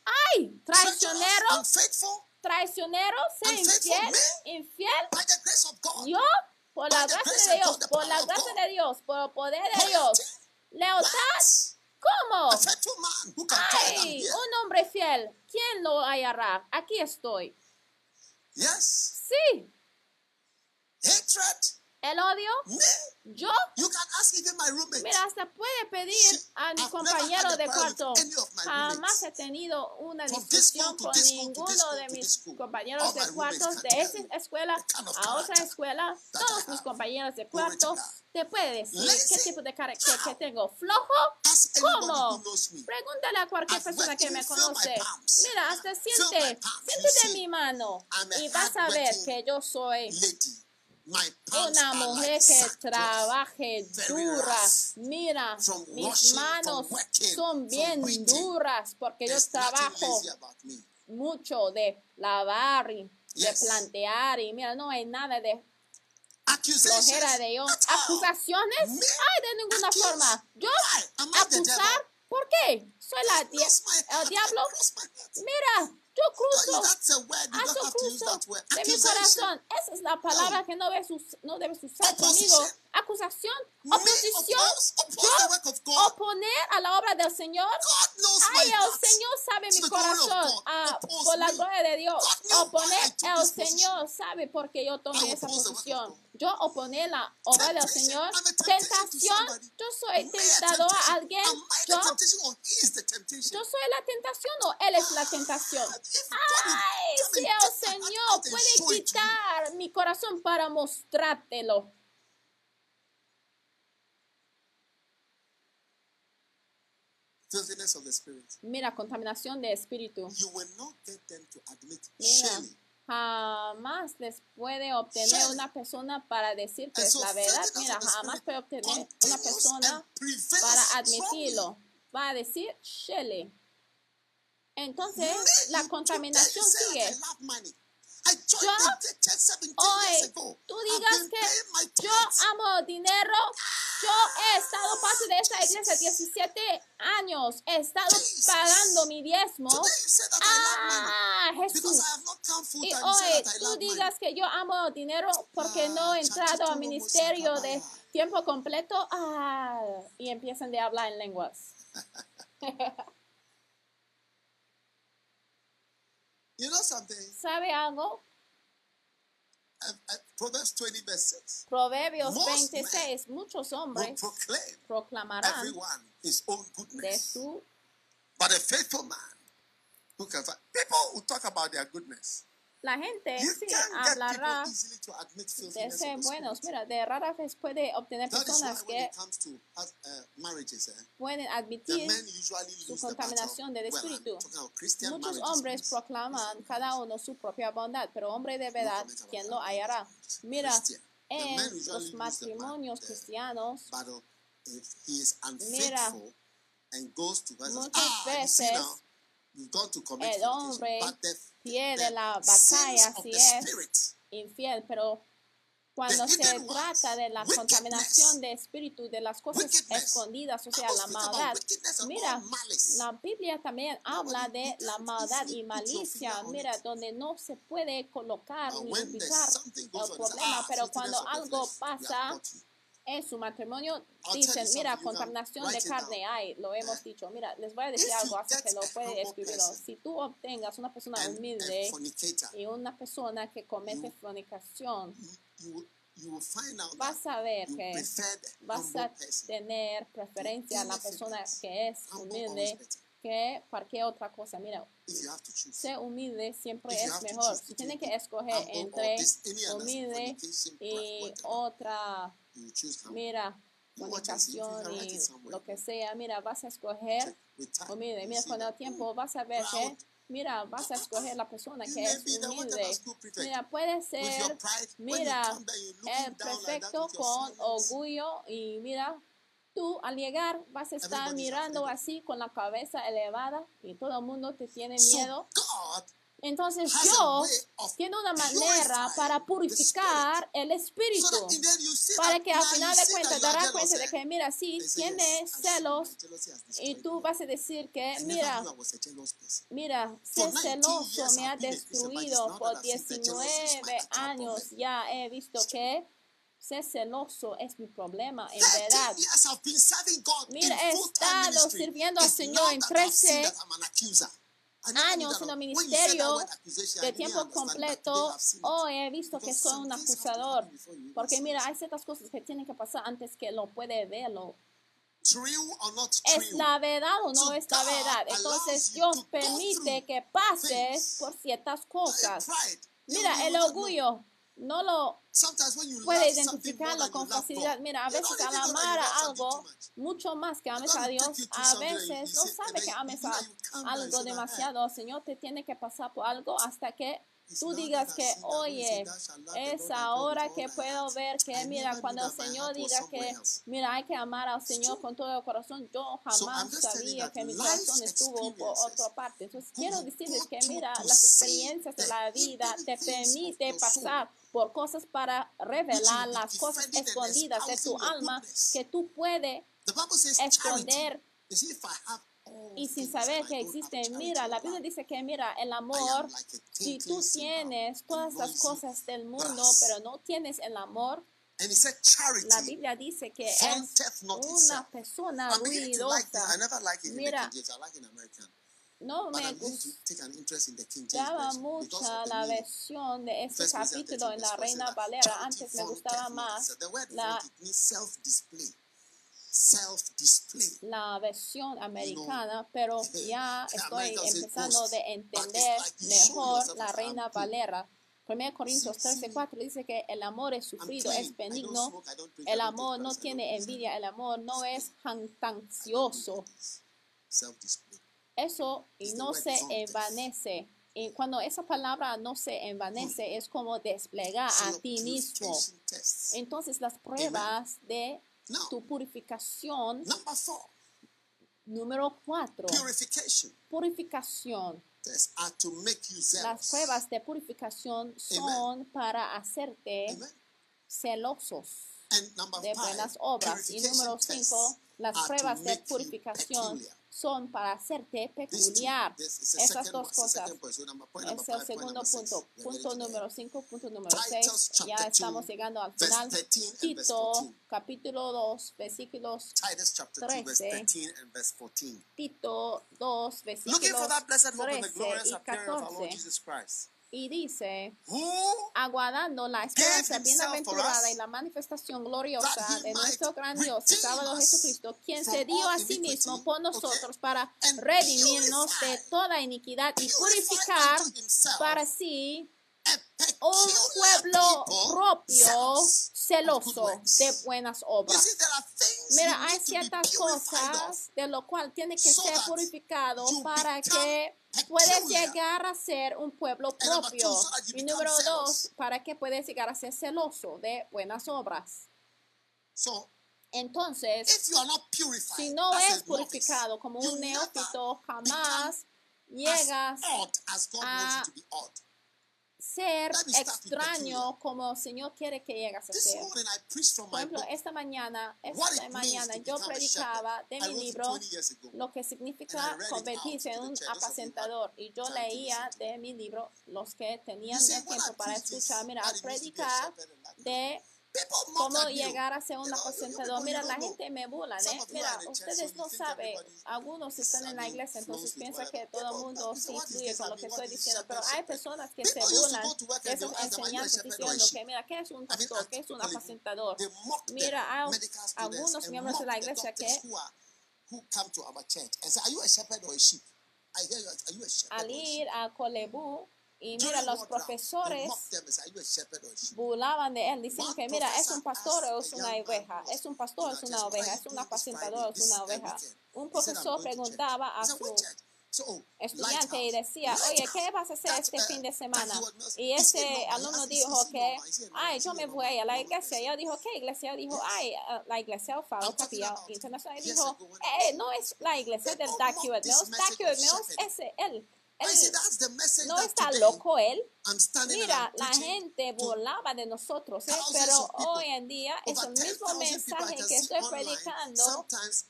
Ay, traicionero, traicionero, sé infiel, infiel. By the grace of God. Yo, por la gracia de Dios, por la gracia de Dios, por el poder de. Dios. Lealtad? ¿cómo? Ay, un hombre fiel, ¿quién lo hallará? Aquí estoy. Sí, Hatred. El odio, Me. yo, You can ask even my roommate. mira, hasta puede pedir a mi compañero de cuarto. Jamás he tenido una discusión con ninguno de mis compañeros de can de you escuela a otra escuela. Todos mis compañeros de cuarto te puede decir qué tipo de carácter que tengo. ¿Flojo? ¿Cómo? Pregúntale a cualquier persona que me conoce. Mira, hasta siente, siéntete see. mi mano y vas a ver que yo soy una mujer que trabaje dura. Mira, mis manos son bien duras porque yo trabajo mucho de lavar y de plantear y mira, no hay nada de flojera de yo. ¿Acusaciones? Ay, de ninguna forma. Yo acusar, ¿por qué? Soy la my el diablo. Mira, yo cruzo. Use cruzo de mi corazón. Esa es la palabra que no debes, us- no debes usar conmigo. Acusación, oposición. Yo oponer a la obra del Señor. Ay, el. Señor sabe mi corazón. Ah, por la gloria de Dios. Oponer, el. Señor sabe por qué yo tomé esa posición. Yo oponer la obra del. Señor. Tentación. Yo soy Me a tentador a temptation. alguien. Yo, yo soy la tentación o Él es la tentación. Ay, si el Señor puede quitar mi corazón para mostrártelo. Mira, contaminación de espíritu. You will not get them to admit Mira. Jamás les puede obtener una persona para so la verdad. Mira, jamás puede obtener una persona para admitirlo. Va a decir, Shelley. Entonces, la contaminación sigue. Yo, the church 17 years Hoy, tú digas que yo amo dinero. Yo he estado parte de esta iglesia 17 años. He estado pagando mi diezmo. Ah, Jesús. Y hoy tú digas que yo amo dinero porque no he Ah, entrado al ministerio de tiempo completo. Ah, y empiezan de hablar en lenguas. You know something? ¿Sabe algo? Proverbs 20 verse 6 Proverbios Most 26. Muchos hombres proclamarán everyone his own de goodness. su But a faithful man who can find people who talk about their goodness, La gente sí hablará de ser buenos. Mira, de rara vez puede obtener personas when que it comes to uh, marriages, eh, pueden admitir su contaminación del espíritu. Muchos hombres proclaman cada uno su propia bondad, pero hombre de verdad, comment about ¿quién that. lo hallará? Mira, en los matrimonios cristianos, Mira, unfaithful and goes to God and says, muchas ah, veces el fornication." hombre the, pierde la batalla si es infiel, pero cuando se trata de la contaminación de espíritu, de las cosas escondidas, o sea, la maldad, mira, la Biblia también habla de la maldad y malicia, mira, donde no se puede colocar ni ubicar el problema, pero cuando algo pasa. En su matrimonio, dicen, mira, contaminación de carne hay, lo hemos dicho. Mira, les voy a decir algo, así que lo puede escribirlo. Si tú obtengas una persona humilde y una persona que comete fornicación, vas a ver que vas a person. tener preferencia a la persona que es humilde que cualquier otra cosa. Mira, ser humilde siempre es mejor. Si tiene between que escoger entre humilde y otra. Mira, somewhere. lo que sea, mira, vas a escoger. You Mira, see con el tiempo vas a ver que, mira, vas a escoger la persona que es humilde. Mira, puede ser, mira, el your con orgullo y mira, tú al llegar vas a estar mirando así con la cabeza elevada y todo el mundo te tiene miedo. Entonces of tiene una manera para purificar el espíritu. Para que al final de cuentas jealous, cuenta de que, mira, sí, tiene celos y destroyed tú vas a decir que, mira. Mira, For ser 19 celoso years me ha destruido por that I've seen that jealousy is my 19 actual años. Ya he visto que ser celoso es mi problema, en 13 verdad. Mira, he estado sirviendo al Señor en that I've seen 13 años en el ministerio de tiempo completo. Hoy he visto que soy un acusador. Porque mira, hay ciertas cosas que tienen que pasar antes que lo puede verlo. ¿Es la verdad o no es la verdad? Entonces Dios permite que pases por ciertas cosas. Mira, el orgullo no lo puede identificarlo con facilidad. Mira, a veces al amar a algo mucho más que ames a Dios, a veces no sabe que ames a algo demasiado. El Señor te tiene que pasar por algo hasta que tú digas que, oye, "Thou shalt love the es ahora que puedo heart." ver que, mira, cuando el Señor diga que, mira, hay que amar al Señor con todo el corazón, yo jamás sabía que mi corazón estuvo por otra parte. Entonces, quiero decirles que, mira, las experiencias de la vida te permite pasar por cosas para revelar las cosas escondidas de tu alma que tú puedes esconder Y sin saber and que existe. Mira, la Biblia dice que, mira, el amor, si tú tienes todas las cosas del mundo, pero no tienes el amor, la charity Biblia dice que es una persona ruidosa. Mira. No me gustaba mucho la versión de este capítulo 13 en la verse 4 Reina Valera. Antes me gustaba más la, la versión americana, pero ya estoy empezando de entender mejor la Reina "I'm good. Valera. 1 Corintios Sí, sí. 13, 4 dice que el amor es sufrido, es benigno, el amor no tiene envidia, el amor no es jactancioso. Eso y no se envanece. Y cuando esa palabra no se envanece, es como desplegar a ti mismo. Entonces las pruebas de Now, tu purificación, number four, número cuatro, purification purificación. tests are to make you Las pruebas de purificación son para hacerte Amen. celosos And de five, buenas obras. Y número cinco, las pruebas de purificación. Son para hacerte peculiar. Esas dos cosas. Es el segundo punto. Punto número there. 5, punto número Titus 6. Ya estamos 2, llegando al final. 13 and verse Tito, 14 y dice, aguardando la esperanza bienaventurada y la manifestación gloriosa de nuestro gran grandioso sábado Jesucristo, quien se dio a sí mismo por nosotros para redimirnos de toda iniquidad y purificar para sí un pueblo propio celoso de buenas obras. Mira, hay ciertas cosas de lo cual tiene que ser purificado para que puedes llegar a ser un pueblo propio. Y número dos, para que puedes llegar a ser celoso de buenas obras. Entonces, si no es purificado como un neófito, jamás llegas a ser extraño como el Señor quiere que llegas a ser. Por ejemplo, esta mañana, esta mañana yo predicaba de mi libro lo que significa convertirse en un apacentador. Y yo leía de mi libro los que tenían el tiempo para escuchar, mirar, predicar de cómo llegar a ser una paciente 2. Mira, la gente me burla, ¿eh? Mira, ustedes no saben, algunos están en la iglesia, entonces piensan que todo el mundo se incluye con lo que estoy diciendo, pero hay personas que se burlan de esas enseñanzas diciendo que, mira, ¿qué es un pastor? ¿Qué es un apacentador? Mira, hay algunos miembros de la iglesia que al ir a Colebu, y mira, los profesores burlaban de él diciendo que mira, es un pastor o es una oveja, es un pastor o es una oveja, es un apacentador es una oveja. Un profesor preguntaba a su estudiante y decía, oye, ¿qué vas a hacer este fin de semana? Y ese alumno dijo que, ay, yo me voy a la iglesia. Y él dijo, ¿qué iglesia? Yo dijo, ay, eh, la iglesia Faro Capilla Internacional. Y dijo, eh, no es la iglesia del Dacuit Mills, Dacuit Mills es él él, no está loco él. Mira, la gente burlaba de nosotros, ¿eh? pero hoy en día es el mismo mensaje que estoy predicando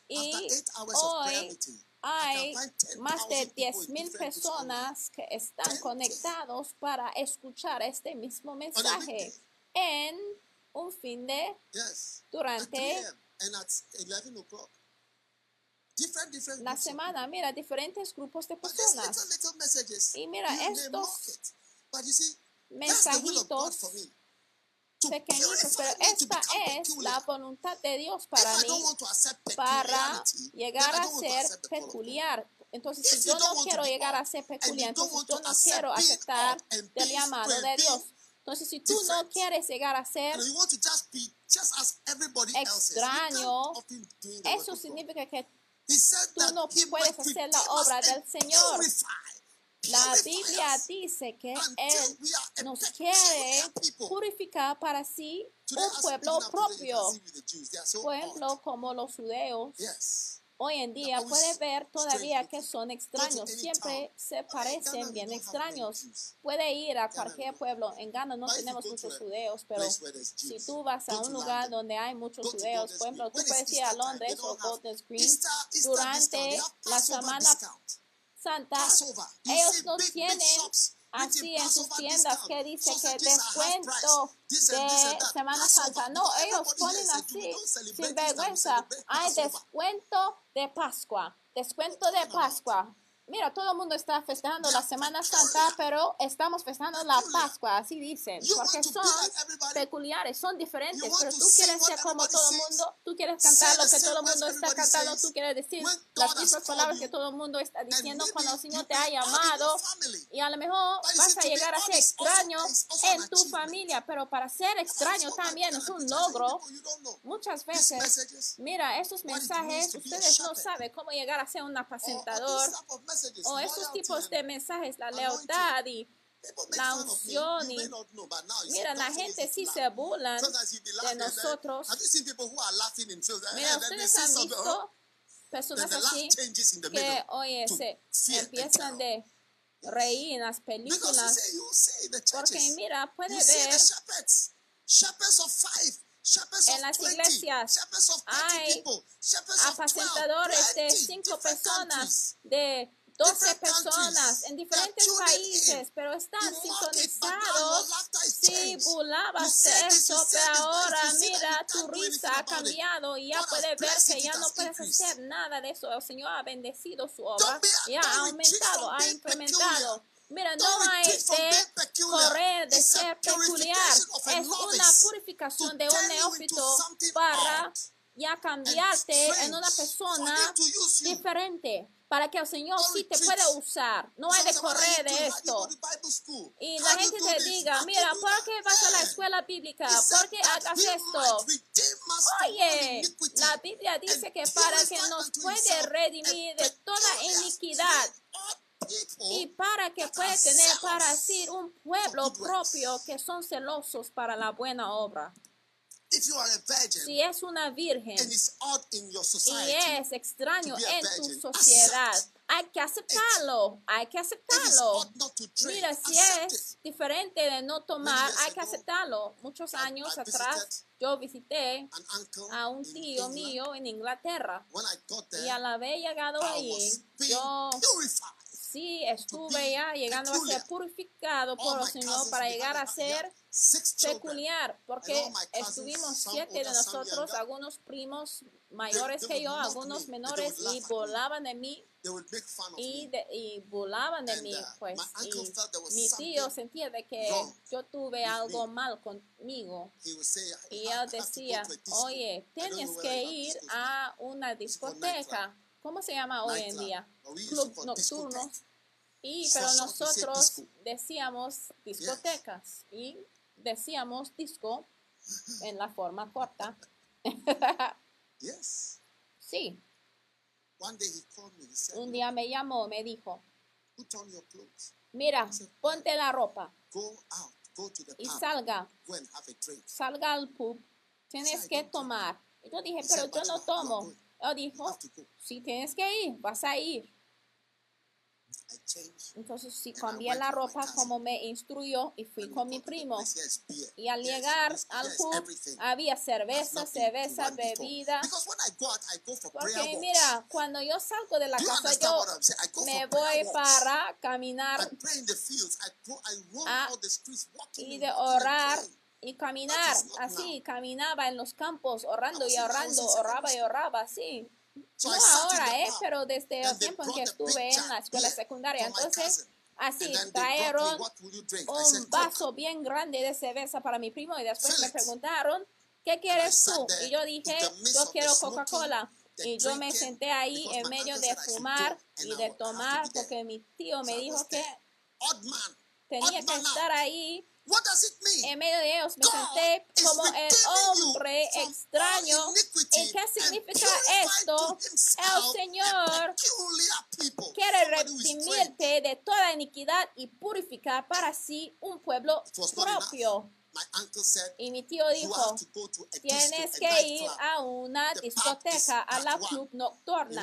y hoy hay más de 10.000 personas que están conectados para escuchar este mismo mensaje en un fin de durante Different, different la semana, mira, diferentes grupos de personas. Little, little messages, y mira, estos mensajitos pequeñitos, pero esta es la voluntad de Dios para mí, para llegar a ser peculiar. Entonces, si yo no quiero llegar a ser peculiar, entonces yo no quiero aceptar del llamado de Dios. Entonces, si tú no quieres llegar a ser extraño, eso significa que Tú no puedes hacer la obra del Señor. La Biblia dice que Él nos quiere purificar para sí un pueblo propio, pueblo como los judeos hoy en día puede ver todavía que son extraños, siempre se parecen bien extraños. Puede ir a cualquier pueblo, en Ghana no tenemos muchos judeos, pero si tú vas a un lugar donde hay muchos judeos, por ejemplo, tú puedes ir a Londres o Golden Green durante la semana santa, ellos no tienen así en sus tiendas que dice que descuento de Semana Santa. No, ellos ponen así, sin vergüenza. Hay descuento de Pascua, descuento de Pascua. Mira, todo el mundo está festejando la Semana Santa, pero estamos festejando la Pascua, así dicen, porque son peculiares, son diferentes, pero tú quieres ser como todo el mundo, tú quieres cantar lo que todo el mundo está cantando, tú quieres decir las mismas palabras que todo el mundo está diciendo cuando el Señor te ha llamado y a lo mejor vas a llegar a ser extraño en tu familia, pero para ser extraño también es un logro. Muchas veces, mira, esos mensajes, ustedes no saben cómo llegar a ser un apacentador o esos tipos de mensajes, la lealtad y la unción. Y, mira, la gente sí se burla de nosotros. Mira, ustedes han visto personas así que, oye, se empiezan de reír en las películas. Porque mira, puede ver en las iglesias hay apacentadores de cinco personas, de 12 personas en diferentes países, pero están sintonizados. Si burlabas eso, pero ahora mira, tu risa ha cambiado y ya puedes ver que ya no puedes hacer nada de eso. El Señor ha bendecido su obra y ha aumentado, ha incrementado. Mira, no hay de correr, de ser peculiar. Es una purificación de un neófito para ya cambiarte en una persona diferente para que el Señor sí te pueda usar. No hay de correr de esto. Y la gente te diga, mira, ¿por qué vas a la escuela bíblica? ¿Por qué hagas esto? Oye, la Biblia dice que para que nos puede redimir de toda iniquidad y para que pueda tener para sí un pueblo propio que son celosos para la buena obra. Si es una virgen y es extraño en tu sociedad, hay que aceptarlo, hay que aceptarlo. Mira, si es diferente de no tomar, hay que aceptarlo. Muchos años atrás yo visité a un tío mío en Inglaterra y al haber llegado ahí, yo sí estuve ya llegando a ser purificado por el Señor para llegar a ser peculiar, porque estuvimos siete de nosotros, algunos primos mayores que yo, algunos menores, y volaban de mí y, de, y volaban de mí, pues, y mi tío sentía de que yo tuve algo mal conmigo, y él decía, oye, tienes que ir a una discoteca, ¿cómo se llama hoy en día? Club nocturno. Y, pero nosotros decíamos discotecas y decíamos disco en la forma corta. Yes. Sí, One day he called me. He said, un día me llamó, me dijo, mira, ponte la ropa Go out. Go to the y salga, salga al pub, tienes que tomar. Y yo dije, pero yo no tomo. Él You dijo, si tienes que ir, vas a ir. Entonces sí cambié la ropa como me instruyó y fui con mi primo. Y al llegar al pub había cerveza, cerveza, bebida. Porque mira, cuando yo salgo de la casa, yo me voy para caminar y de orar. Y caminar. Así, caminaba en los campos, orando y in oraba y oraba, así. No ahora, eh, pero desde el tiempo en que estuve en la escuela secundaria. Entonces, así, trajeron un vaso bien grande de cerveza para mi primo y después me preguntaron, ¿qué quieres tú? Y yo dije, yo quiero Coca-Cola. Y yo me senté ahí en medio de fumar y de tomar porque mi tío me dijo que tenía que estar ahí What does it mean? en medio de ellos me senté como el hombre extraño. ¿Y qué significa esto? El Señor quiere redimirte de toda iniquidad y purificar para sí un pueblo propio. My uncle said, Y mi tío dijo, have to go to a tienes que ir a una discoteca, a la club nocturna.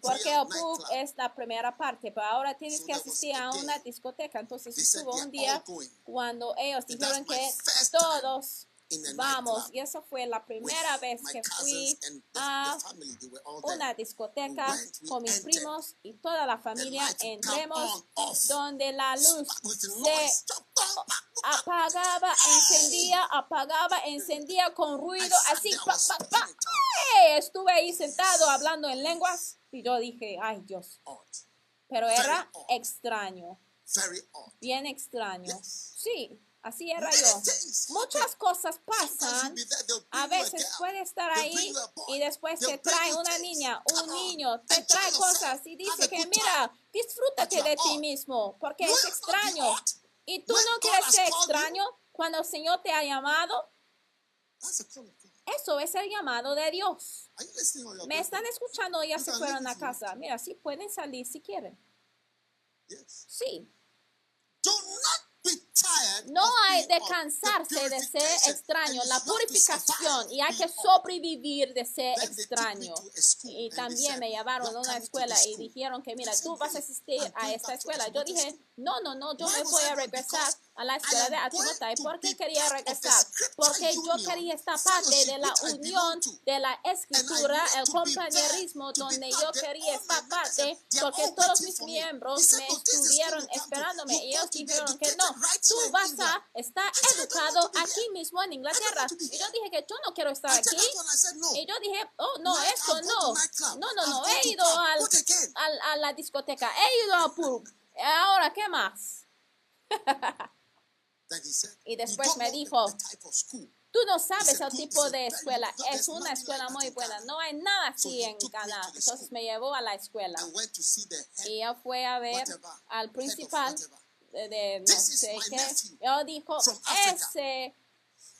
Porque el nightclub. es la primera parte, pero ahora tienes que asistir a una discoteca. Entonces estuvo un día cuando ellos dijeron que todos vamos. Y esa fue la primera vez que fui a una discoteca con mis primos y toda la familia. Entremos donde la luz se apagaba, encendía, apagaba, encendía con ruido, así, pa, was pa, pa. ¡Ay! Estuve ahí sentado hablando en lenguas y yo dije, ay Dios, pero era extraño, bien extraño. Sí, así era yo. Muchas cosas pasan. A veces puede estar ahí y después te trae una niña, un niño, te trae cosas y dice que mira, disfrútate de ti mismo porque es extraño. Y tú no called you, extraño cuando el Señor te ha llamado. Eso es el llamado de Dios. Me están escuchando, ya se fueron a casa. Mira, sí pueden salir si quieren. Sí. No hay de cansarse de ser extraño, la purificación y hay que sobrevivir de ser extraño. Y también me llevaron a "You're una escuela y school." dijeron que mira, tú vas a "Really? asistir a esta escuela. Yo dije, no, no, no, yo me voy a regresar a la escuela de going Achimota. ¿Y to por qué quería regresar? Porque yo quería estar parte de la unión de la escritura, el compañerismo donde yo quería members parte said, "They are porque todos mis for me." miembros me "No, this is estuvieron esperándome y ellos dijeron que no, tú vas England." a estar I said, "I don't educado aquí mismo en Inglaterra. Y yo dije que yo no quiero estar aquí. Y yo dije, oh, no, esto no. No, no, no, he ido al, al- a la discoteca, he ido al pub. Ahora, ¿qué más? Y "You después me dijo. Tú no sabes el tipo de escuela. Es una escuela muy buena. No hay nada así en the Entonces me llevó a la escuela. Y ella fue a ver al principal. De, no sé qué. Yo dijo, ese,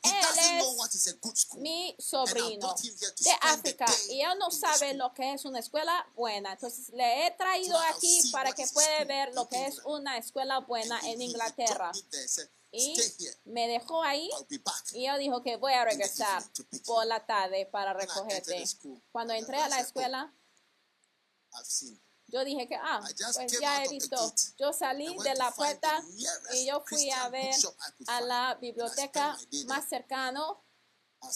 él es mi sobrino de África y él no sabe lo que es una escuela buena. Entonces le he traído aquí para que pueda ver lo que es una escuela buena en Inglaterra. Y me dejó ahí y yo dijo que voy a regresar por la tarde para recogerte. Cuando entré a la said, "Oh, escuela. Yo dije que, ah, pues ya he visto. Yo salí de la puerta y yo fui a ver a la biblioteca más cercano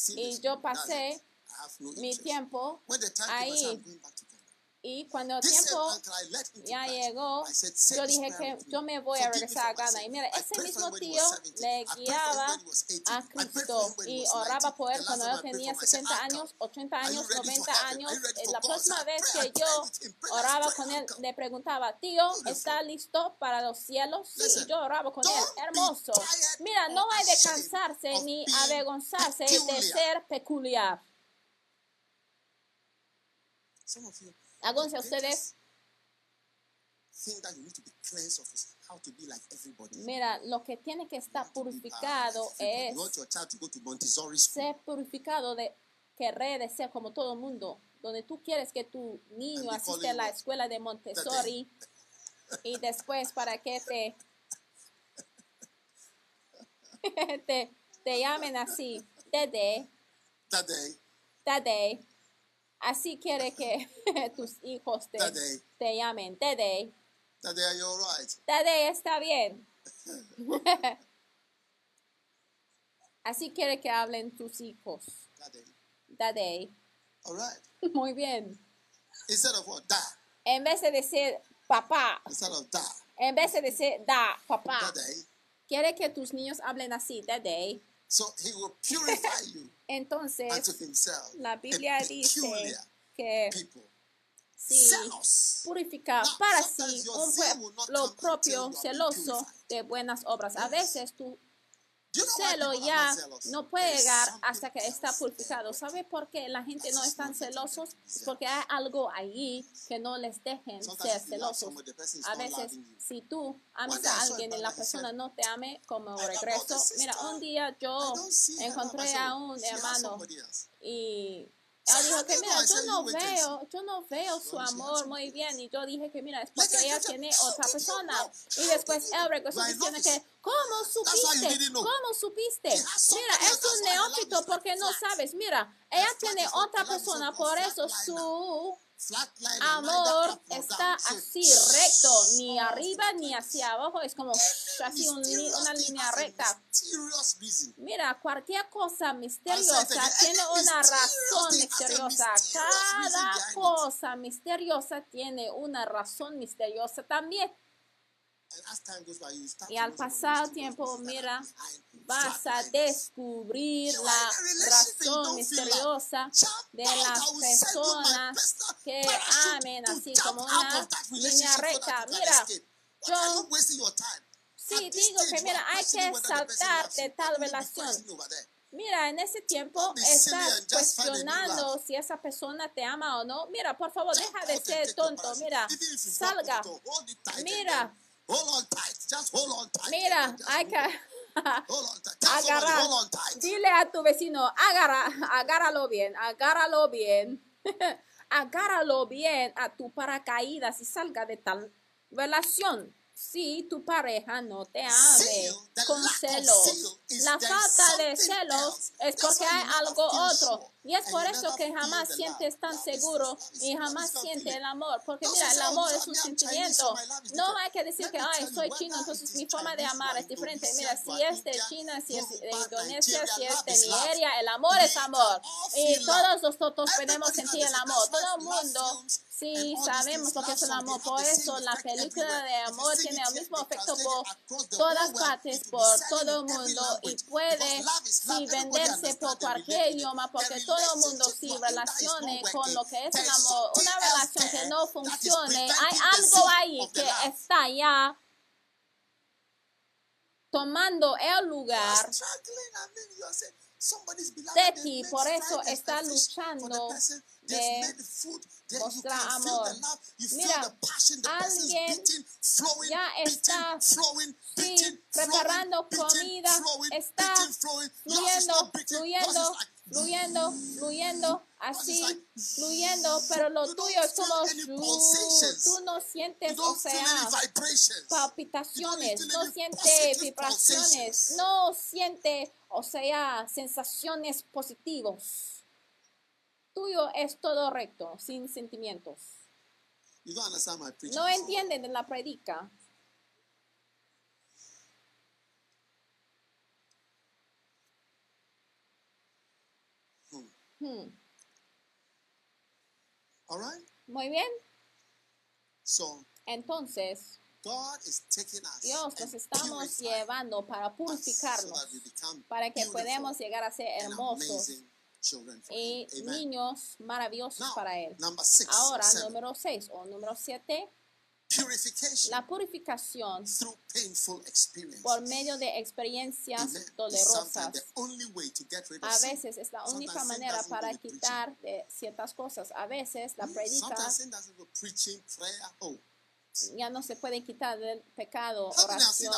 y yo pasé mi tiempo ahí. Y cuando el tiempo ya llegó, I said, "Say yo dije que yo me voy a regresar a Ghana. Y mira, ese mismo tío was 70. le guiaba when he was 80. a Cristo y oraba 90. por él cuando last él tenía for him, I said, 60 "Uncle, años, 80 Are you años, ready for 90 heaven? Are años. Eh, La próxima vez que yo oraba con él, le preguntaba, tío. ¿está listo para los cielos? Listen, yo oraba con él. Hermoso. Mira, no hay de cansarse ni avergonzarse de peculiar. ser peculiar. The ustedes. Mira, lo que tiene que estar uh, purificado es ser purificado de querer de ser como todo el mundo, donde tú quieres que tu niño asiste a la escuela de Montessori y después para que te te, te llamen así, day, Dede. Así quiere que tus hijos te, Dede. te llamen, day, you're right. Dede está bien. Así quiere que hablen tus hijos. That day. Dade. All right. Muy bien. Instead of what? Da. En vez de decir papá, Instead of da. en vez de decir da, papá, day. quiere que tus niños hablen así, Dade. So he will purify you unto Entonces, himself. la Biblia dice que people. sí, Zealous. purifica para sí un pueblo propio, celoso de buenas obras. A veces tu Do you know why celo ya no puede llegar hasta que está purificado. ¿Sabe por qué la gente no not letting celosos? Es porque hay algo allí que no les dejen ser celosos. A veces, si tú amas a alguien y la persona no te ame como regreso, mira, un día yo encontré a "Oh, un hermano somebody else." y So él dijo que mira, yo no "You wait and veo, yo no veo su amor muy bien y yo dije que mira, es porque ella tiene otra persona. Y después él regresó diciendo que, ¿cómo supiste? ¿Cómo supiste? Mira, es un neófito porque no sabes. Mira, ella tiene otra persona, por eso su amor está así recto, ni arriba ni hacia abajo, es como así un una línea recta. Mira, cualquier cosa misteriosa tiene una razón misteriosa. Cada cosa misteriosa tiene una razón misteriosa también. Y al pasar tiempo, mira, vas a descubrir la razón misteriosa like, "Jump de las personas que amen así como una línea recta. Mira, yo sí digo que mira, hay que saltar de tal relación. Mira, en ese tiempo estás cuestionando si esa persona te ama o no. Mira, por favor, deja de ser tonto. Mira, salga. Mira. Mira, hay que tight. Dile a tu vecino, agarra, agárralo bien, agárralo bien. agárralo bien a tu paracaídas y salga de tal relación. Si tu pareja no te ame con celos, la falta de celos es porque hay algo otro. Y es por eso que jamás sientes tan seguro y jamás sientes el amor. Porque No mira, el amor es un "Me, I'm Chinese, sentimiento. No different." hay que decir que, ay, soy chino, entonces mi forma de amar es diferente. Mira, si are es de China, si es de Yoruba, Indonesia, si es de. Nigeria, el amor es amor. Y todos nosotros podemos sentir el amor. Todo el mundo sí sabemos lo que es el amor. Por eso la película de amor tiene el mismo efecto por todas partes, por todo el mundo y puede sí venderse por cualquier idioma porque todo el mundo not relacione con lo que es el amor. Una relación que no funcione, hay algo ahí que está ya tomando el lugar struggling. I mean, you are saying, somebody's beloved. de they've ti. made Por eso está luchando de mostrar amor. Mira, alguien ya está, sí, preparando comida, está fluyendo, fluyendo, fluyendo, fluyendo, así, fluyendo, pero lo tuyo es como tú no sientes, o sea, palpitaciones, no any siente positive vibraciones, no siente, o sea, sensaciones positivos. Tuyo es todo recto, sin sentimientos. You don't understand my preaching. No entienden de la predica. Hmm, All right? Muy bien. So, Entonces, God is taking us Dios nos estamos llevando para purificarnos, para que podamos llegar a ser hermosos y niños maravillosos Now, para Él. six, Ahora, seven, número 6 o número 7, purification la purificación por medio de experiencias Amen. Dolorosas. A veces es la única manera para quitar de ciertas cosas. A veces la predica Ya no se puede quitar del pecado, oración.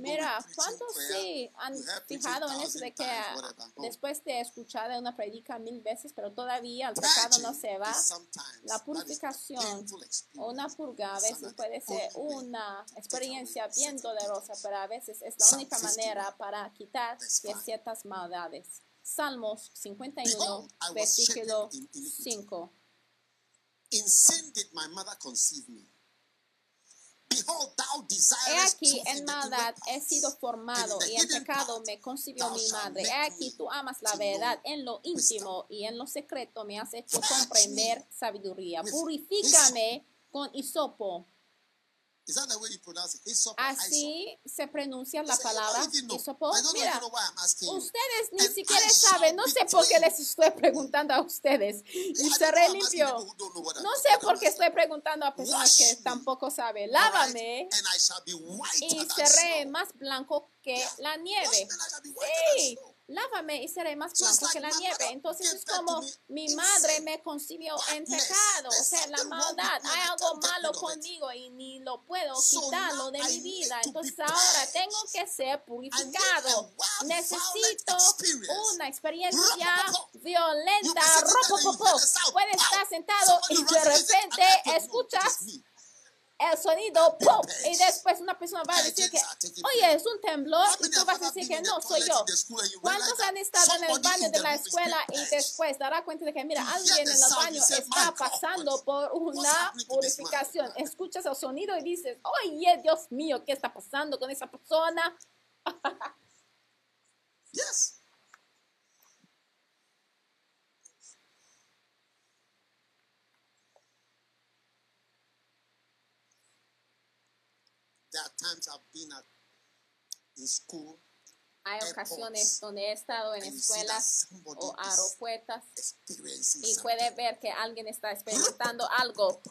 Mira, ¿cuántos sí han fijado en eso de que después de escuchar una predica mil veces, pero todavía el pecado no se va? La purificación o una purga a veces puede ser una experiencia bien dolorosa, pero a veces es la única 51, manera para quitar de ciertas maldades. Salmos 51, Behold, I was versículo shapen in iniquity. 5. In sin did my mother conceive me. He aquí en maldad he sido formado y en pecado me concibió mi madre. He aquí tú amas la verdad en lo íntimo y en lo secreto me has hecho comprender sabiduría. Purifícame con hisopo. Así se pronuncia la palabra hisopo. Mira, ustedes ni siquiera saben, no sé por qué les estoy preguntando a ustedes. Y seré limpio. No sé por qué estoy preguntando a personas que tampoco saben. Lávame y seré más blanco que la nieve. Sí. Lávame y seré más blanco que la nieve. Entonces es como mi madre me concibió en pecado, o sea, la maldad. Hay algo malo conmigo y ni lo puedo quitarlo de mi vida. Entonces ahora tengo que ser purificado. Necesito una experiencia violenta. Pow. estar sentado y de repente "I have to know escuchas it is me." El sonido ¡pum! Y después una persona va a decir que, oye, es un temblor y tú vas a decir que no, soy yo. ¿Cuántos han estado en el baño de la escuela y después dará cuenta de que, mira, alguien en el baño está "My God, pasando por una happening to this man?" purificación? Escuchas el sonido y dices, oye, Dios mío, ¿qué está pasando con esa persona? Yes. Times I've been at in school Hay ocasiones donde he estado en escuelas o experiencing y puede ver que alguien está experimentando algo.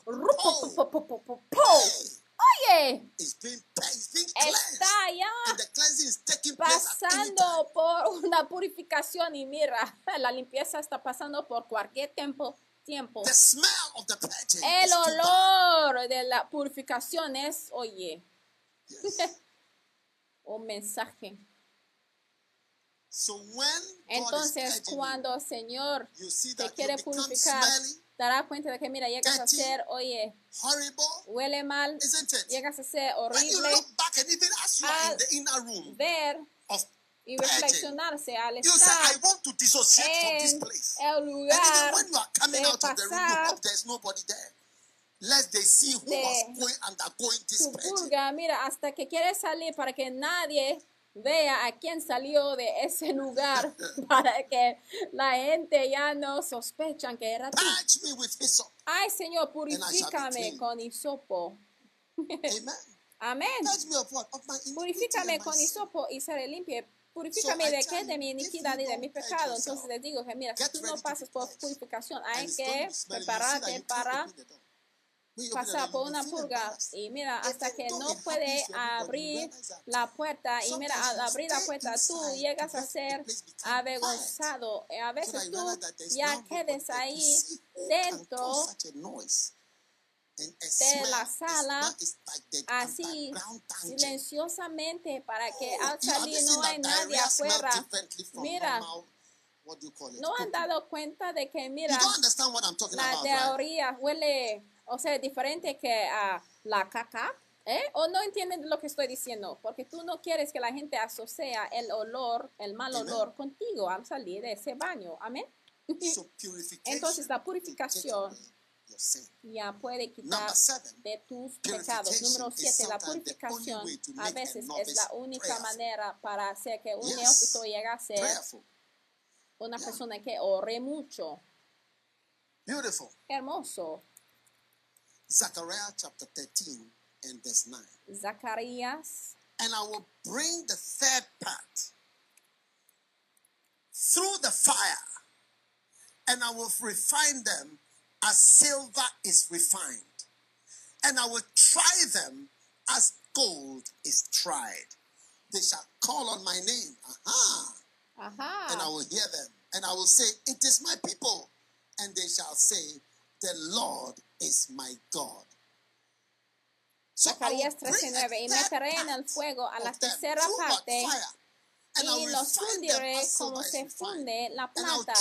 Oye, está ya pasando por una purificación y mira, la limpieza está pasando por cualquier tiempo. tiempo. El olor de la purificación es, oye, Yes. un mensaje. So when God Entonces, you, cuando el Señor you see te that you quiere purificar, smelly, dará cuenta de que, mira, llegas a dirty, ser, oye, horrible, huele mal, isn't it? llegas a ser horrible, al in ver y reflexionarse al you say, I estar want to dissociate from this en place. el And even lugar when you are coming de out of the room, hope there's nobody there. Lest they see who was going undergoing this purga, mira, hasta que quieres salir para que nadie vea a quién salió de ese lugar, para que la gente ya no sospechan que era tú. Ay, Señor, purifícame con hisopo. Amen. Amén. Purifícame con hisopo y seré limpio. Purifícame de qué? De mi iniquidad y de mi pecado. Entonces les digo que mira, si tú no pasas por purificación, hay que prepararte para pasar por una purga y mira, hasta que no puede abrir la puerta y mira, al abrir la puerta tú llegas a ser avergonzado. Eh, A veces tú ya quedes ahí dentro de la sala así silenciosamente para que Oh, al salir no hay nadie afuera. Mira, ¿No han dado cuenta de que, mira, la teoría huele, o sea, diferente que a la caca? ¿Eh? ¿O no entienden lo que estoy diciendo? Porque tú no quieres que la gente asocia el olor, el mal olor contigo al salir de ese baño. Amén. Entonces la purificación ya puede quitar de tus pecados. Número 7, la purificación a veces es la única manera para hacer que un neófito llegue a ser una persona que ore mucho. beautiful. Hermoso. Zechariah chapter 13 and verse 9. Zacarías And I will bring the third part through the fire, and I will refine them as silver is refined, and I will try them as gold is tried. They shall call on my name, aha, and I will hear them, and I will say, It is my people, and they shall say, The Lord is my God. So Zacarías bring a 13:9 y meteré en el fuego a la tercera parte y los fundiré como se funde la plata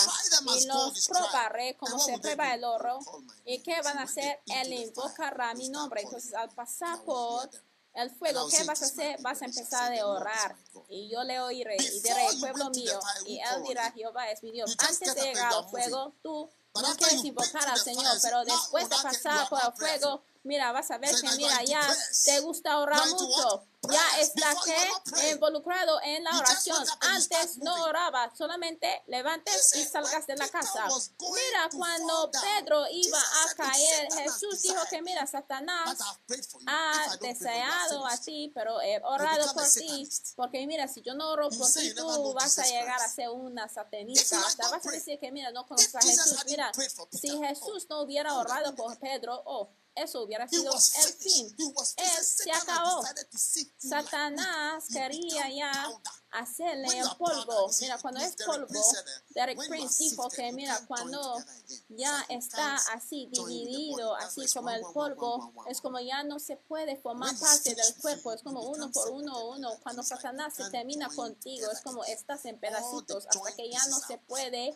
y los probaré como se prueba el oro. ¿Y qué van a hacer? Él invocará mi nombre. Entonces al pasar por el fuego, ¿qué vas a "It is my hacer? people." Vas a empezar say, de "The Lord is orar. my God." Y yo le oiré y diré, pueblo mío. Y él dirá? Jehová es mi Dios. Antes de llegar al fuego, tú no been invocar al Señor, pero "Now, después de pasar por el fuego, mira, vas a ver que mira, ya te gusta into mucho. Ya está que involucrado en la oración. Antes no oraba, solamente levantes y salgas de la casa. Mira, cuando Pedro iba a said, "Look, caer, Jesús dijo que mira, Satanás ha deseado a finished." ti, pero he orado por ti, porque mira, si yo no oro por ti, tú vas a llegar a ser una satanista. Hasta don't vas a decir que mira, no conoces a Jesús. Mira, si Peter, Jesús no hubiera orado por Pedro, oh, eso hubiera sido el fin. Él finished. se acabó. Satanás quería ya. Hacerle en polvo. Mira, cuando es polvo, Derek Prince dijo que mira, cuando ya está así dividido, así como el polvo, es como ya no se puede formar parte del cuerpo, es como uno por uno, uno. Cuando Satanás se termina contigo, es como estás en pedacitos hasta que ya no se puede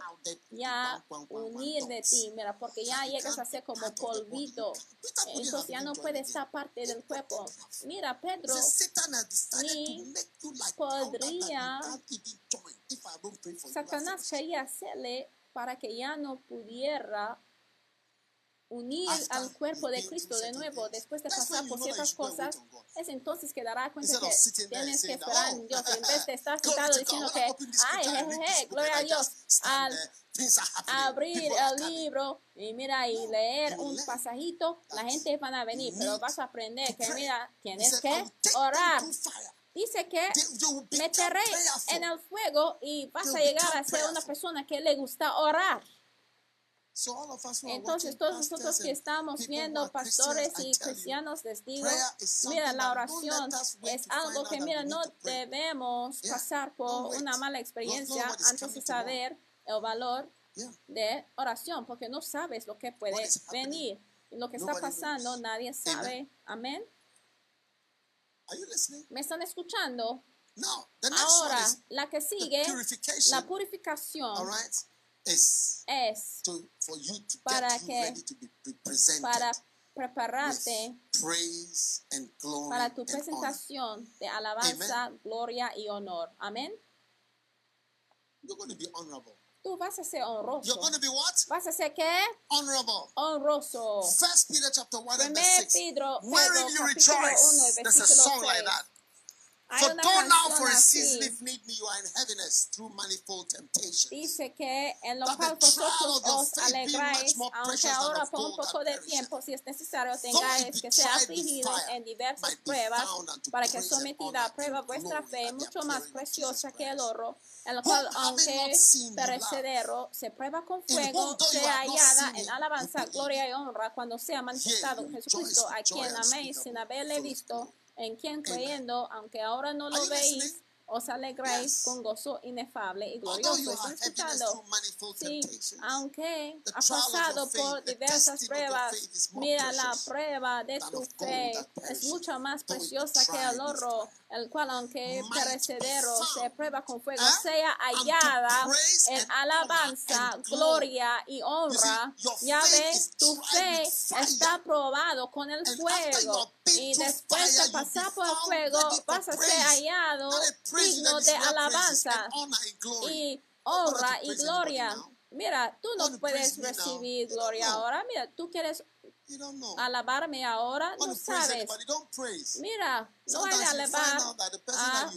ya unir de ti, mira, porque ya llegas a ser como polvito. couldn't Entonces ya no joined puede again. estar parte del cuerpo. Mira, Pedro ni podría Satanás quería hacerle para que ya no pudiera unir al cuerpo de Cristo de nuevo después de pasar por ciertas cosas. Es entonces que dará cuenta que tienes que esperar en Dios en vez de estar sentado to diciendo que, ay, jejeje, gloria a Dios, al happening. abrir el libro y mira y leer un pasajito, la gente van a venir, pero vas a aprender que mira, tienes que orar. Dice que meteré en el fuego y vas a llegar a ser una persona que le gusta orar. Entonces todos nosotros que estamos viendo pastores y cristianos, les digo, mira, la oración es algo que, mira, no debemos pasar por una mala experiencia antes de saber el valor de oración, porque no sabes lo que puede venir. Lo que está pasando, nadie sabe. Amén. Are you listening? ¿Me están escuchando? Now, the next Ahora, one is la que the sigue, purification. la purificación all right, is es to for you to Para get you que- ready to be be presented para prepararte praise and glory para tu and honor. presentación de alabanza, gloria y honor. Amén. You're going to be honorable. Tú vas a ser You're going to be what? ¿Vas a ser qué? Honorable. Honroso. First Peter chapter 1 and verse 6. Pedro, Wherein you capítulo 1, rejoice. There's a song like that. Hay For though now for a season if need me you are in heaviness through manifold temptation. Dice que en lo cual vosotros os alegráis, aunque ahora por un poco de tiempo, si es necesario, tengáis que ser afligidos en diversas pruebas, para que sometida a prueba vuestra fe, mucho más preciosa que el oro, en lo cual, aunque perecedero, se prueba con fuego, sea hallada en alabanza, gloria y honra cuando sea manifestado Jesucristo, a quien améis sin haberle visto. En quien creyendo, aunque ahora no lo veis, os alegráis Yes. con gozo inefable y glorioso. ¿Están escuchando? Sí, aunque ha pasado por diversas pruebas, mira la prueba de tu fe es mucho más preciosa que el oro. El cual aunque perecedero se prueba con fuego, sea hallada en alabanza, gloria y honra. Ya ves, tu fe está probado con el fuego. y después de pasar por el fuego vas a ser hallado digno de alabanza. y honra y gloria. Mira, tú no puedes recibir gloria ahora. Mira, tú quieres. Alabarme ahora, no sabes. Mira, no hay de alabar a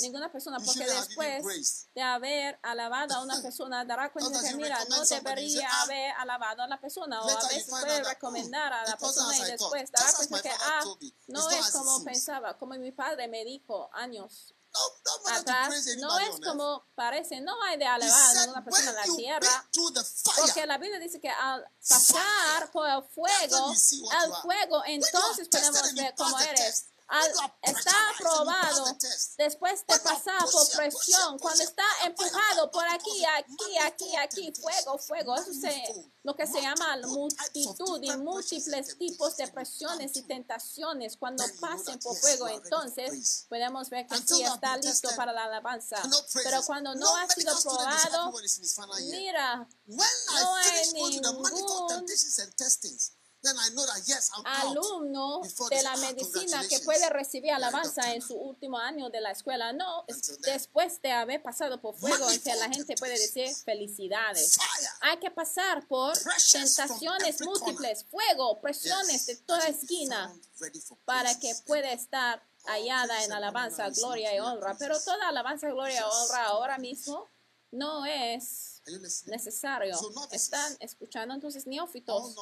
ninguna persona porque después de haber alabado a una persona dará cuenta que mira, no debería "Ah." haber alabado a la persona o a veces puede that, recomendar a "Hmm, la persona y después dará cuenta que ah, no es como seems." pensaba, como mi padre me dijo años Atrás, no es como parece, no hay de alabar a ninguna persona en la tierra. Porque la Biblia dice que al pasar por el fuego, el fuego, entonces podemos ver cómo eres. Test, Al when you are estar pressurized and you pass probado, the test, después de pasar por presión, cuando está empujado por aquí, aquí, aquí, aquí, fuego, fuego, eso manifold, lo que se llama multitud y múltiples tipos de presiones y tentaciones cuando pasen por fuego, entonces podemos ver que sí está listo para la alabanza. Pero cuando no ha sido probado, mira, no hay ningún temptations and testings, then I know that yes, I'm out. alumno de la "Ah, medicina que puede recibir alabanza en now." su último año de la escuela. No, después de haber pasado por fuego que la Manifold gente puede decir felicidades. Hay que pasar por tentaciones múltiples, fuego, presiones de toda esquina para que pueda estar hallada en alabanza, gloria y honra. Pero toda alabanza, gloria y honra ahora mismo no es? Necesario. Están escuchando entonces neófitos.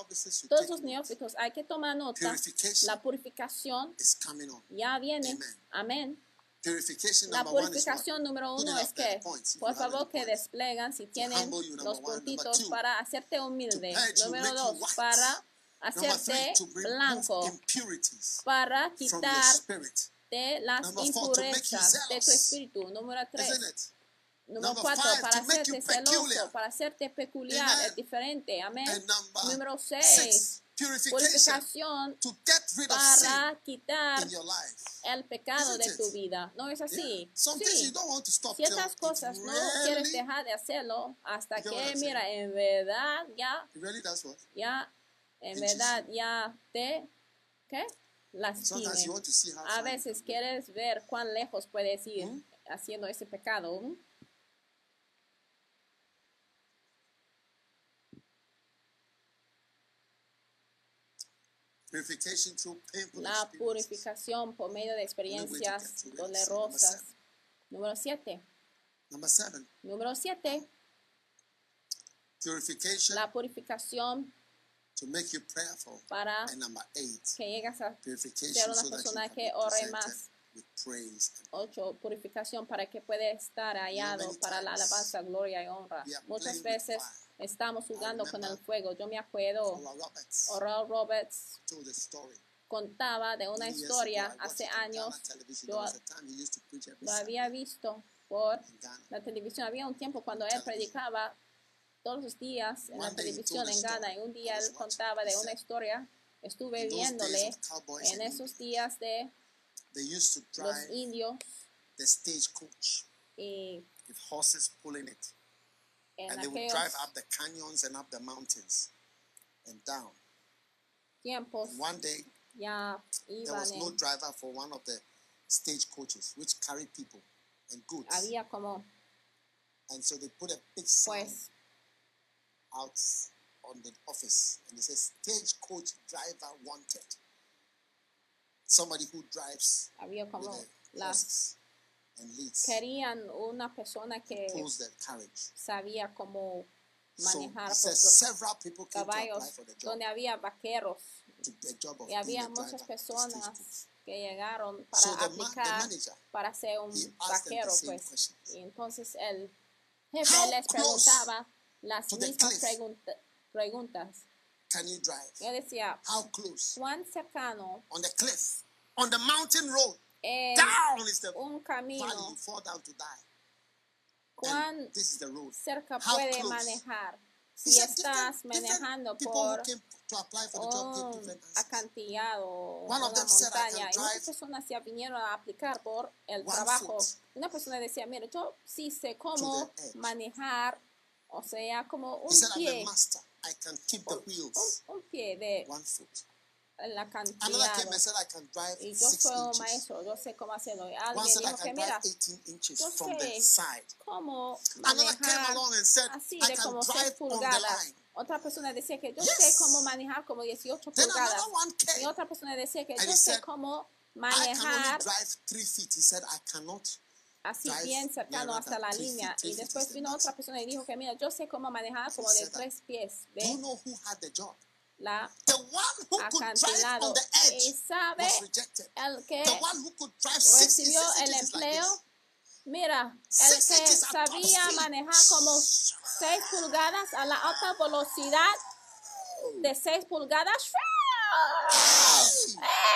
Todos los neófitos hay que tomar nota. La purificación ya viene. Amén. La purificación número uno es que, por favor, que desplegan si tienen los puntitos para hacerte humilde. Número dos, para hacerte blanco, para quitar de las impurezas de tu espíritu. Número tres? Número Number cuatro, five, para hacerte celoso, peculiar. para hacerte peculiar, Amen. es diferente. Amén. Número seis, purificación para quitar el pecado de tu vida. ¿No es así? Sí. you don't want to stop till Ciertas cosas no quieres dejar de hacerlo hasta que, mira, en verdad ya, ya, en verdad ya te, ¿qué? Sometimes you Lastime. want to see how A veces quieres ver cuán lejos puedes ir ¿Mm? haciendo ese pecado. ¿m? Purification through painful La purificación por medio de experiencias dolorosas. Número 7. Number seven, Número 7. purification La purificación to make you prayerful. para And number eight, que llegas a ser una persona que ore más. with praise. and 8. Purificación para que pueda estar hallado para la alabanza, gloria y honra. Muchas veces. Estamos jugando con el fuego. Yo me acuerdo, Oral Roberts contaba de una historia hace años. yo Lo había visto por la televisión. Había un tiempo cuando él predicaba todos los días en la televisión en Ghana y un día él contaba de una historia. Estuve viéndole en esos días de los indios y en And they would drive up the canyons and up the mountains and down. tiempos And one day, ya there was no driver for one of the stagecoaches, which carried people and goods. había como And so they put a big sign pues out on the office and it says stagecoach driver wanted. Somebody who drives había como the las horses. and leads querían una persona que sabía cómo manejar por caballos, donde había vaqueros y había muchas personas que llegaron para aplicar para ser un vaquero, pues. Y entonces el jefe les preguntaba las mismas pregunta- preguntas. Can you drive? Yo decía, How close? ¿cuán cercano On the cliff, on the mountain road, es down is the un camino? You fall down to die. ¿Cuán And this is the road. cerca puede manejar? Si estás manejando por who came to apply for the job gave un acantilado, una them said, "I can montaña. Y muchas personas ya vinieron a aplicar por el trabajo. Una persona decía, mira, yo sí sé cómo manejar, o sea, como un pie, a master. I can keep the un, un pie de one foot. el Another acantilado. came and said, I can drive Y yo inches. maestro, yo sé cómo hacerlo. Alguien dijo que, mira, 18 inches yo sé side. cómo manejar along and said, así de como 6 drive on the pulgadas. Otra persona decía que yo Yes. sé cómo manejar como 18 Then pulgadas. Y otra persona decía que And yo sé cómo manejar así bien cercano hasta la línea. Y después vino otra persona y dijo que mira, yo sé cómo manejar como de tres pies. Do La The one who could drive acantilado. Y sabe el que recibió el empleo. Mira, el que sabía manejar como 6 pulgadas a la alta velocidad de 6 pulgadas.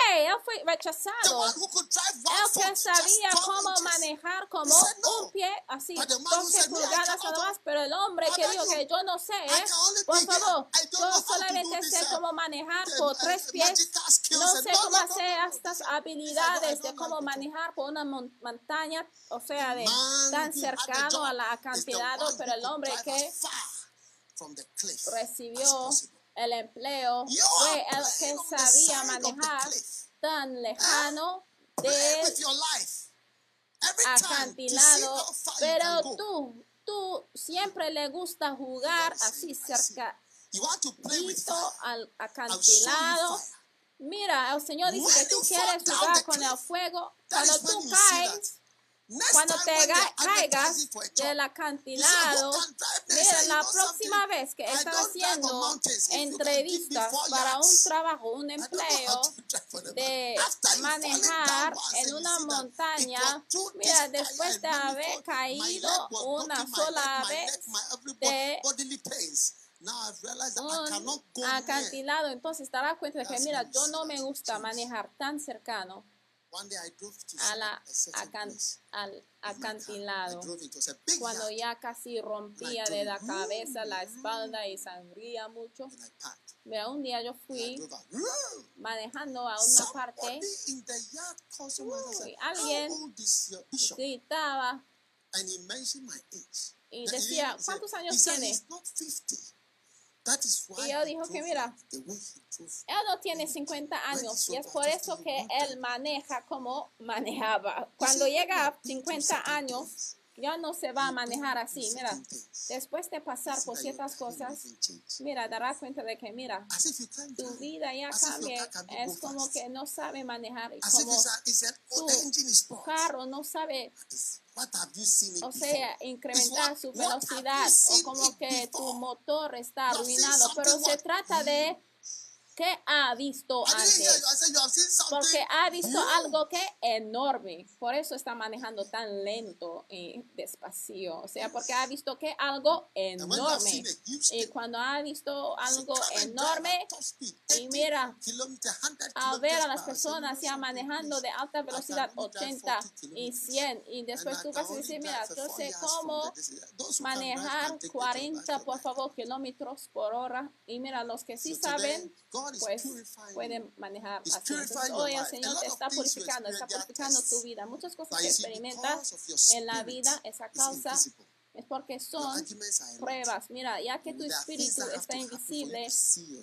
¡Ey! Él fue rechazado. El que sabía 12 cómo manejar como un pie, así, But the man who 12 said, "No, I pulgadas nada más, pero el hombre que dijo que yo no sé, ¿eh? por favor, yo solamente sé uh, cómo manejar por uh, tres pies, no sé cómo hacer estas He said, "No, I habilidades de cómo job." manejar por una mon- montaña, o sea, de tan cercano job a la is the acantilado, pero el hombre que recibió. El empleo fue el que sabía manejar tan lejano time to see acantilado, pero tú, tú siempre le gusta jugar así cerca. You want to play with Dito fire. al acantilado. Mira, el Señor dice que tú quieres jugar con el fuego. Cuando tú caes, cuando te caigas del acantilado, mira, Say, "You la próxima vez que on haciendo entrevistas para un trabajo, un empleo de manejar en una montaña, mira, después de haber caído una sola vez de un acantilado, entonces te darás cuenta de que, mira, yo no me gusta manejar tan cercano One day I drove to a la acan- al acantilado. Cuando ya casi rompía de la cabeza la espalda y sangría mucho. Mira, un día yo fui manejando a una parte, Uy, alguien gritaba. Y decía, ¿cuántos años tiene? Y he dijo que mira. Él no tiene 50 años y es por eso que él maneja como manejaba. Cuando llega a 50 años, ya no se va a manejar así. Mira, después de pasar por ciertas cosas, mira, dará cuenta de que, mira, tu vida ya cambia. Es como que no sabe manejar como tu carro no sabe, o sea, incrementar su velocidad o como que tu motor está arruinado. Pero se trata de qué ha visto antes. Porque ha visto algo que enorme. Por eso está manejando tan lento y despacio. O sea, porque ha visto que algo enorme. a Y cuando ha visto algo "Come and drive enorme, y 80 mira, kilometer, 100 al ver a las per hour." I said, personas "You ya manejando de alta velocidad only drive 80 40 y kilometers. 100 y después tú vas a decir, mira, yo sé cómo manejar can take the job 40 after por favor kilómetros por hora y mira los que sí saben pues pueden manejar así. Entonces, hoy el Señor te está purificando, está purificando tu vida. Muchas cosas que experimentas en la vida, esa causa es porque son pruebas. Mira, ya que tu espíritu está invisible,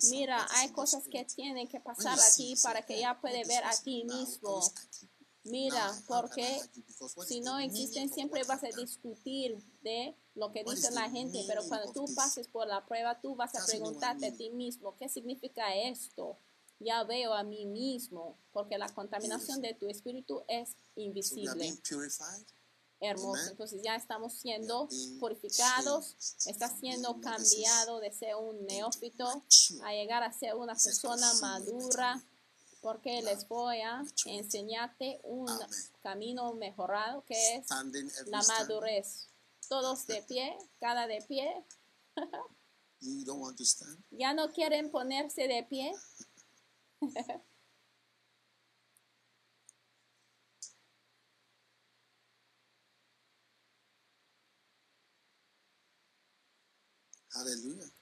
mira, hay cosas que tienen que pasar aquí para que "Hey, ya puede ver this?" a ti Now, I mismo. Mira, porque si no existen, siempre vas a discutir de lo que dice la gente, pero cuando tú pases por la prueba, tú vas a preguntarte a ti mismo, ¿qué significa esto? Ya veo a mí mismo, porque la contaminación de tu espíritu es invisible. hermoso. Entonces ya estamos siendo purificados, está siendo cambiado de ser un neófito a llegar a ser una persona madura, porque les voy a enseñarte un camino mejorado que es la madurez. Todos de pie, cada de pie. You don't want to stand? ¿Ya no quieren ponerse de pie?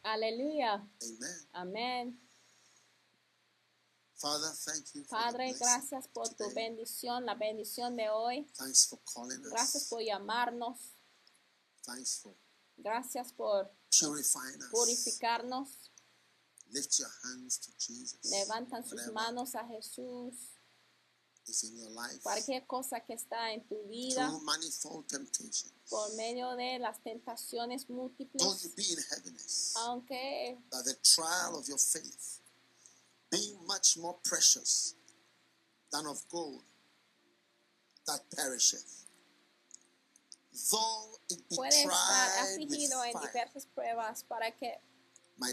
Aleluya. Amen. Amén. Father, thank you for Padre, gracias por tu today. bendición, la bendición de hoy. Thanks for calling Gracias us. por llamarnos. Thanks for Gracias por purifying us. purificarnos. Lift your hands to Jesus. Levantan sus manos a Jesús. is in your life. Cualquier cosa que está en tu vida por medio de las tentaciones you múltiples, be in heaviness. aunque That the trial of your faith, being much more precious than of gold that perisheth, though it be tried with afligido en fire, diversas pruebas para que might be found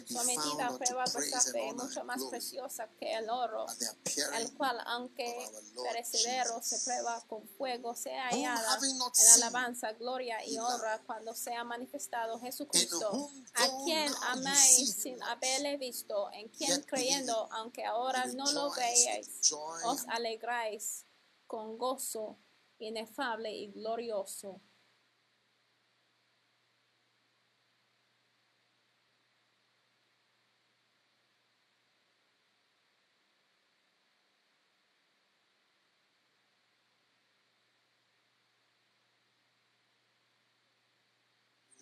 sometida a unto prueba vuestra praise and fe mucho más preciosa que el oro, el cual aunque perecedero se prueba con fuego, sea hallada en alabanza, gloria y honra cuando sea manifestado Jesucristo, a quien amáis sin haberle visto, en quien creyendo, aunque ahora no lo veáis, os alegráis con gozo inefable y glorioso.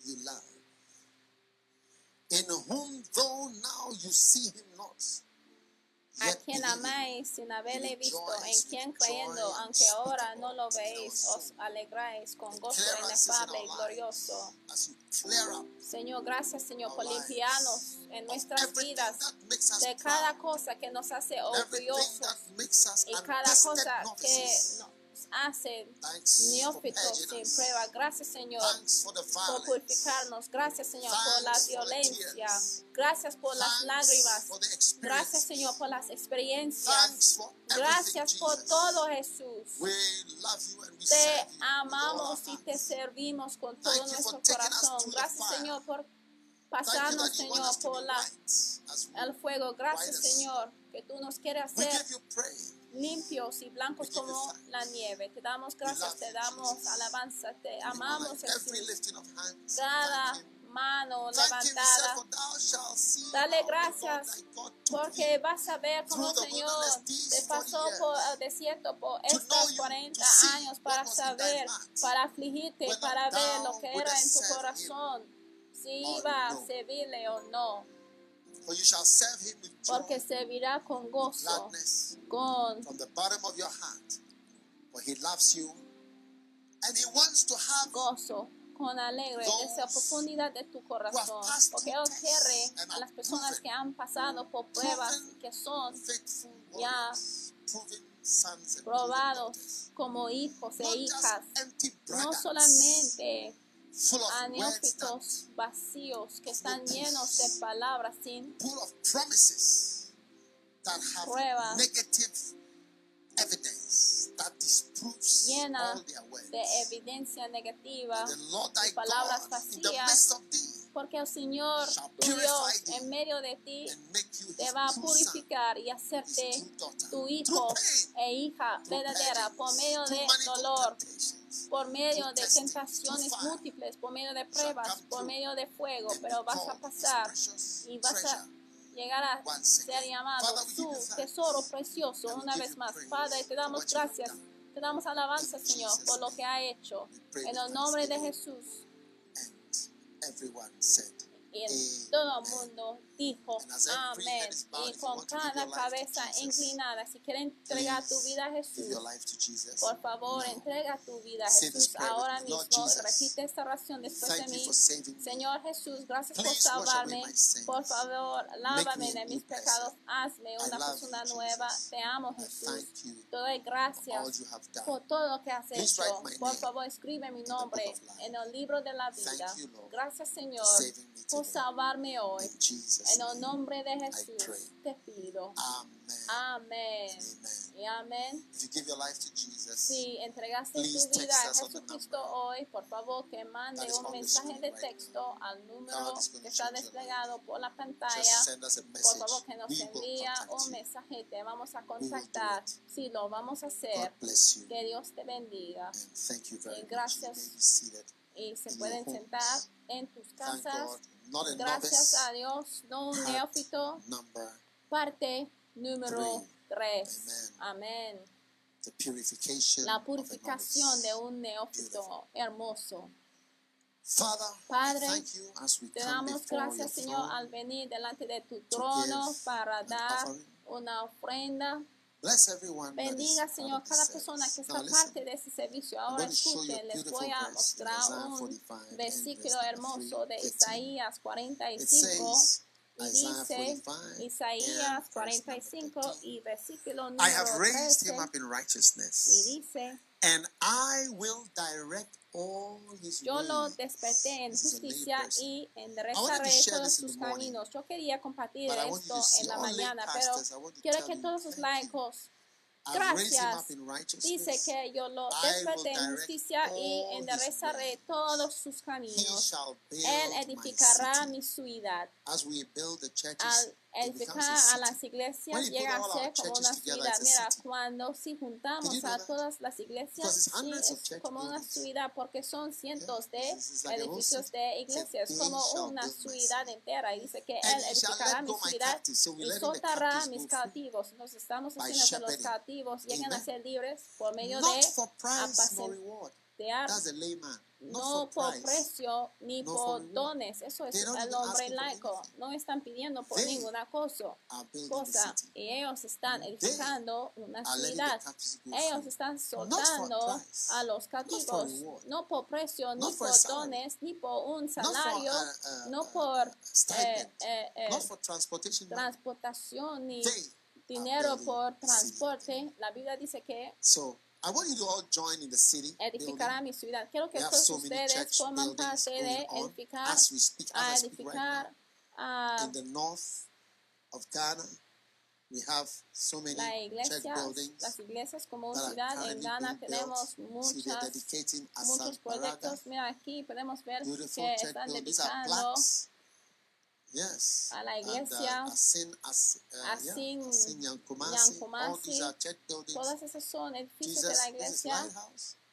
you love. In whom though now you see him not, a quien amáis sin haberle visto, en quien creyendo, aunque ahora no lo veis, os alegráis con gozo inefable y glorioso. Señor, gracias Señor por limpiarnos en nuestras vidas de cada cosa que nos hace orgullosos y cada cosa que hace neófitos sin prueba. Gracias Señor por purificarnos. Gracias Señor por la violencia. Gracias por las lágrimas. Gracias. Señor por las experiencias. Gracias por todo Jesús. Te amamos y te servimos con todo nuestro corazón. Gracias. Señor por pasarnos Señor por la, el fuego. Gracias Señor que tú nos quieres hacer. Limpios y blancos como la nieve. Te damos gracias, te damos alabanza, te amamos. Cada mano levantada. Dale gracias Porque vas a ver cómo the Señor te pasó 40 por el desierto por estos you, 40 to see años para saber, para afligirte, para ver lo que era en tu corazón, si iba a servirle o no. For you shall serve him with joy, Porque servirá con gozo, gladness, con from the bottom of your heart. For he loves you and he wants to have gozo, con alegre, desde la profundidad de tu corazón. Porque Él quiere a las personas que han pasado por pruebas y que son faithful ya probados como hijos e hijas. no solamente full of a words that neófitos vacíos que están llenos de palabras sin full of promises that have Pruebas. negative evidence that disproves Llena all their words. de evidencia negativa, palabras vacías. Porque el Señor, tu Dios, en medio de ti, te va a purificar y hacerte tu hijo e hija verdadera por medio de dolor, por medio de tentaciones múltiples, por medio de pruebas, por medio de fuego, pero vas a pasar y vas a llegar a ser llamado thanks. tesoro precioso una vez más. Padre, te damos gracias, te damos alabanza, Señor, por lo que ha hecho. En el nombre de. Jesús everyone said, y en Amen. todo el mundo dijo, amén. Y con cada cabeza inclinada, si quieren entregar tu vida a Jesús, por favor, entrega tu vida a Jesús ahora mismo. Repite esta oración después de mí. Señor Jesús, gracias por salvarme. Por favor, lávame de mis pecados. Hazme una persona nueva. Te amo, Jesús. Te doy gracias por todo lo que has hecho. Por favor, escribe mi nombre en el libro de la vida. Gracias, Señor, por salvarme hoy. En el nombre de. Jesús te pido. Amen. Amén. Y amén. If you give your life to Jesus, Si entregaste tu vida a Jesucristo hoy, por favor que mande un mensaje de texto al número que está desplegado por la pantalla. Por favor que nos contact un mensaje, te vamos a contactar. Sí, lo vamos a hacer. Que Dios te bendiga. Y gracias. Y se pueden sentar en tus casas. God. Not a Gracias novice. a Dios, no un neófito. Number Parte número Three. 3. Amén. La purificación de un neófito hermoso. Father, Padre, thank you as we Te damos gracias, Señor, al venir delante de tu trono para dar una ofrenda. Bless everyone Bendiga, Señor, cada persona que está parte de ese servicio. Ahora escuchen, les voy a mostrar un 45 and versículo hermoso de 3, 13. Isaías It 45 says, y dice 45 Isaías and verse 45 number 13. y versículo I have número raised 13 him up in y righteousness, dice and I will direct Yo lo desperté en justicia y enderezaré share todos sus caminos. Yo quería compartir esto en la lay mañana, pero quiero que todos you. laicos Gracias. dice que yo lo desperté en justicia y enderezaré todos sus caminos. Él edificará mi ciudad. As we build the churches, Al edificar a las iglesias llega a ser como una ciudad. Mira, cuando si juntamos a todas las iglesias, sí, es como una ciudad porque son cientos de edificios de iglesias, "He como una ciudad entera. Y dice que Él edificará mi ciudad y soltará mis cautivos. Nos estamos haciendo que los cautivos. Lleguen a ser libres por medio de apacentar no por precio ni por dones. Eso es el hombre laico. No están pidiendo por ninguna cosa. Cosa. Y ellos están edificando una ciudad. Ellos están soltando a los cautivos, no por precio, ni por dones, ni por un salario, no por eh, eh, eh, transportación ni dinero por transporte. La Biblia dice que So I want you to all join in the city. edificará mi ciudad. Quiero que todos ustedes forman parte de edificar, as we speak, a as right edificar now. a In the north of Ghana, we have so many la church buildings las iglesias como ciudad. En Ghana tenemos muchas, muchos proyectos. Mira aquí podemos ver beautiful que están buildings. These are dedicando. Yes. a la And, iglesia uh, As, uh, yeah, Yankumasi. All Yankumasi. these are church buildings. Todas esas son edificios Jesus, de la iglesia.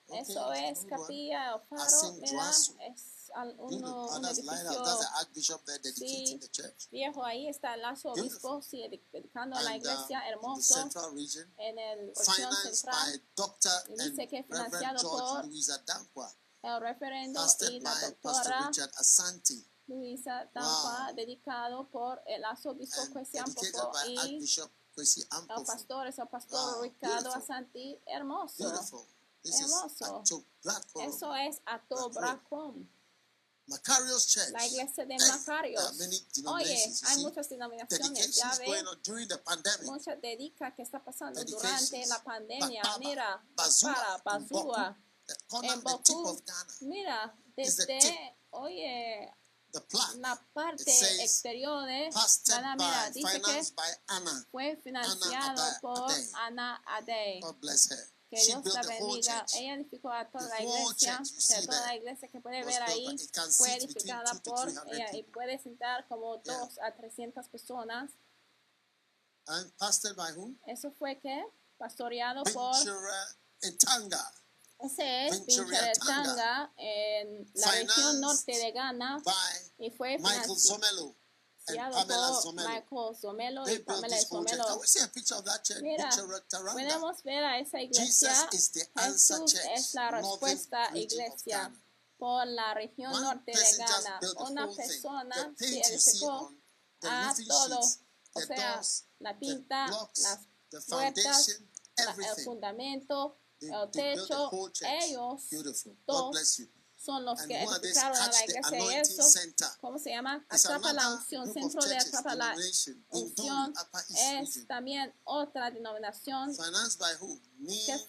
Okay, Eso es capilla o faro. Es al- uno, un edificio Sí. viejo. Ahí está el Beautiful. obispo, sí, dedicando a la And uh, iglesia, in the hermoso, region, en el región central. by Dr. Y and dice que Reverend financiado George por Louisa Dankwa, el referendo y la doctora Richard Asante, Luisa Tampa, Wow. dedicado por el arzobispo dedicated Ampopo by y el pastor, es el pastor Wow, Ricardo beautiful. Asanti, hermoso. Beautiful. This Hermoso. is Eso es Atobracom, Macarius Church. la iglesia de Macarios. Oye, hay muchas denominaciones, ya ven, muchas dedica que está pasando durante la pandemia. Mira, para Bazúa, en Ghana, mira, desde, oye, la parte exterior de by, mira, dice que fue financiado por. Ana Ade. God bless her. Que Dios la bendiga. Ella edificó a toda la iglesia, o sea, toda la iglesia que puede ver ahí fue edificada por 300 ella y puede sentar como dos a 300 personas. And pastored by whom? Eso fue que pastoreado por. Ese es. Pincheretanga en la región norte de Ghana y fue Michael and Pamela Zomelo. Michael Zomelo They y Pamela church? Mira. Podemos ver a esa iglesia. Jesús es la respuesta iglesia por la región norte de Ghana. Una persona que edificó a todo, o sea, la pinta, las puertas, el fundamento, el techo, ellos dos son los que edificaron a la iglesia y eso, Center. ¿cómo se llama? Atrapa la unción, centro de atrapa la es también otra denominación que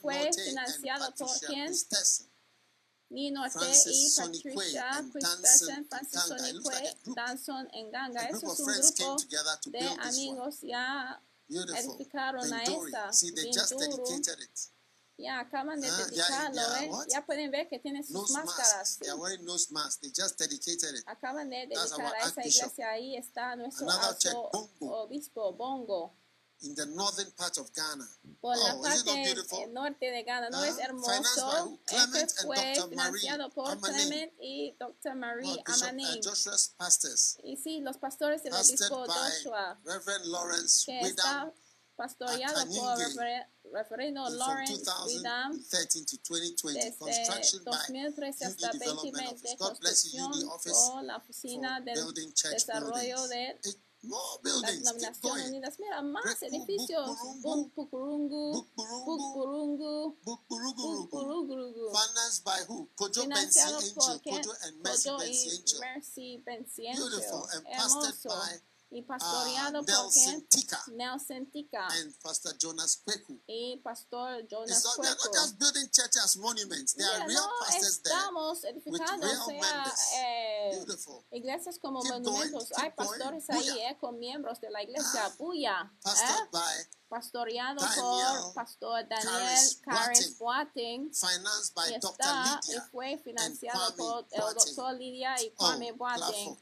fue financiado por quién? Christensen. Ni Norte Francis y Patricia Christensen, Francis. Danson en Ganga. A Eso es un grupo de amigos ya edificaron a esta. Ya acaban de Ah, ya- dedicarlo, ya, ¿eh? Ya pueden ver que tiene sus Nose máscaras. wearing nose masks. They just dedicated it. Acaban de dedicar a esa iglesia. Ahí está nuestro Bongo. obispo Bongo. in the northern part of Ghana. Por la Oh, parte norte de Ghana, ¿no Ah, es by hermoso? Este fue. Marie financiado por. Clement y Dr. Marie Bishop uh, Y sí, los pastores del obispo Joshua, Reverend Lawrence que está pastoreado por Akanyinge refer- reverendo from Lawrence Widam 2013 to 2020. desde Construction by 2013 hasta UD Development 2020, Office. God bless you, UD construcción Office, por la oficina for del building church desarrollo buildings. de It- more las buildings. Keep Naciones going. Unidas. Mira, más Reku, edificios. Bukburungu, Bum- Pukurungu, Bukburungu, Pukurungu, Bukurugurugu. Pukurugurugu. Financed by who? Kojo Bensi Financiado Angel. por quién? Kojo and Mercy Kojo Bensi y Angel. Mercy Bensi Angel. Beautiful. And pastored Hermoso. by Y uh, pastoreado por Nelson? Tika Nelson Tika. and Pastor Jonas Kweku. Y pastor Jonas not, they're not just building churches as monuments. There are Mira, real no pastors there. estamos edificando, real o sea, members. eh, iglesias como Keep monumentos. Hay going. pastores ahí, Buya. eh, con miembros de la iglesia. Ah. Buya. ¿eh? by, Pastoreado Daniel por Pastor Daniel Caris Boating. Y está fue financiado por el doctor Lidia y Oh, Kwame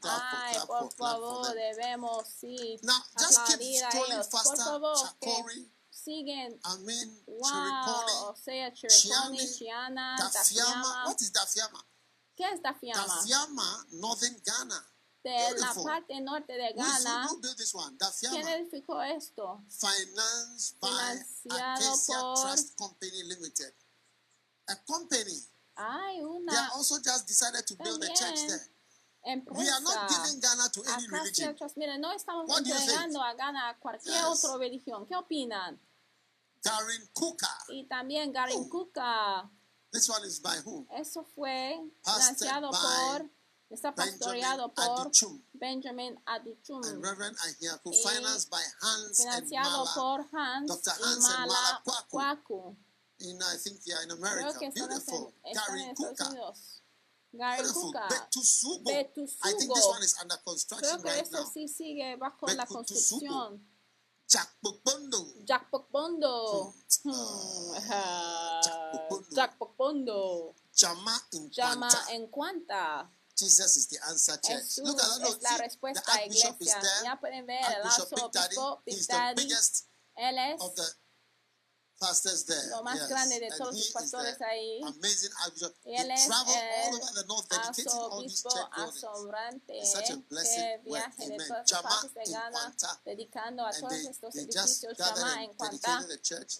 Ay, por favor, debemos, sí, Now, just keep a scrolling. Por faster. favor, que Chakori, siguen. I mean, Wow, o sea, Chiriconi, Chiane, Chiana, Dafiama. What is Dafiama? ¿Qué es Dafiama? Dafiama, Northern Ghana. De la Beautiful. parte norte de Ghana. who built this one? ¿Quién edificó esto? Financed by Financiado por- Trust Company Limited. A company. Hay They una also just decided to build a church there. We are not empresa. giving Ghana to any Acacia religion. Trust. Mira, no estamos entregando a Ghana a cualquier Yes. otra religión. ¿Qué opinan? Darren Cooker. Y también Garin. Kuka. This one is by who? Eso fue financiado por, está pastoreado Benjamin por Benjamin Aduchum. and Reverend Ahiaku, Y financed by Hans and Financiado Mala por Hans Dr. y Hans and Mala Kwaku. In, I think, yeah, in Creo America. están, Beautiful. en, están en Estados. Unidos. Betusugo. Betusugo. I think this one is under construction Creo que right eso now. sí sigue bajo la construcción. Jack Bondo. Jack. Hmm. Hmm. Jack Llama Quanta. en cuanta. Jesus is the answer church. Jesús Look at that. Es la the respuesta, is iglesia. there. Ya pueden ver el Archbishop Big Daddy. arzobispo Big He's the biggest Él es of the. Lo más grande de todos los pastores ahí. Y él es traveled all el over the north. Dedicating all these arzobispo asombrante que viaje de todas Llama partes de Ghana dedicando a todos they, estos edificios and en Cuanta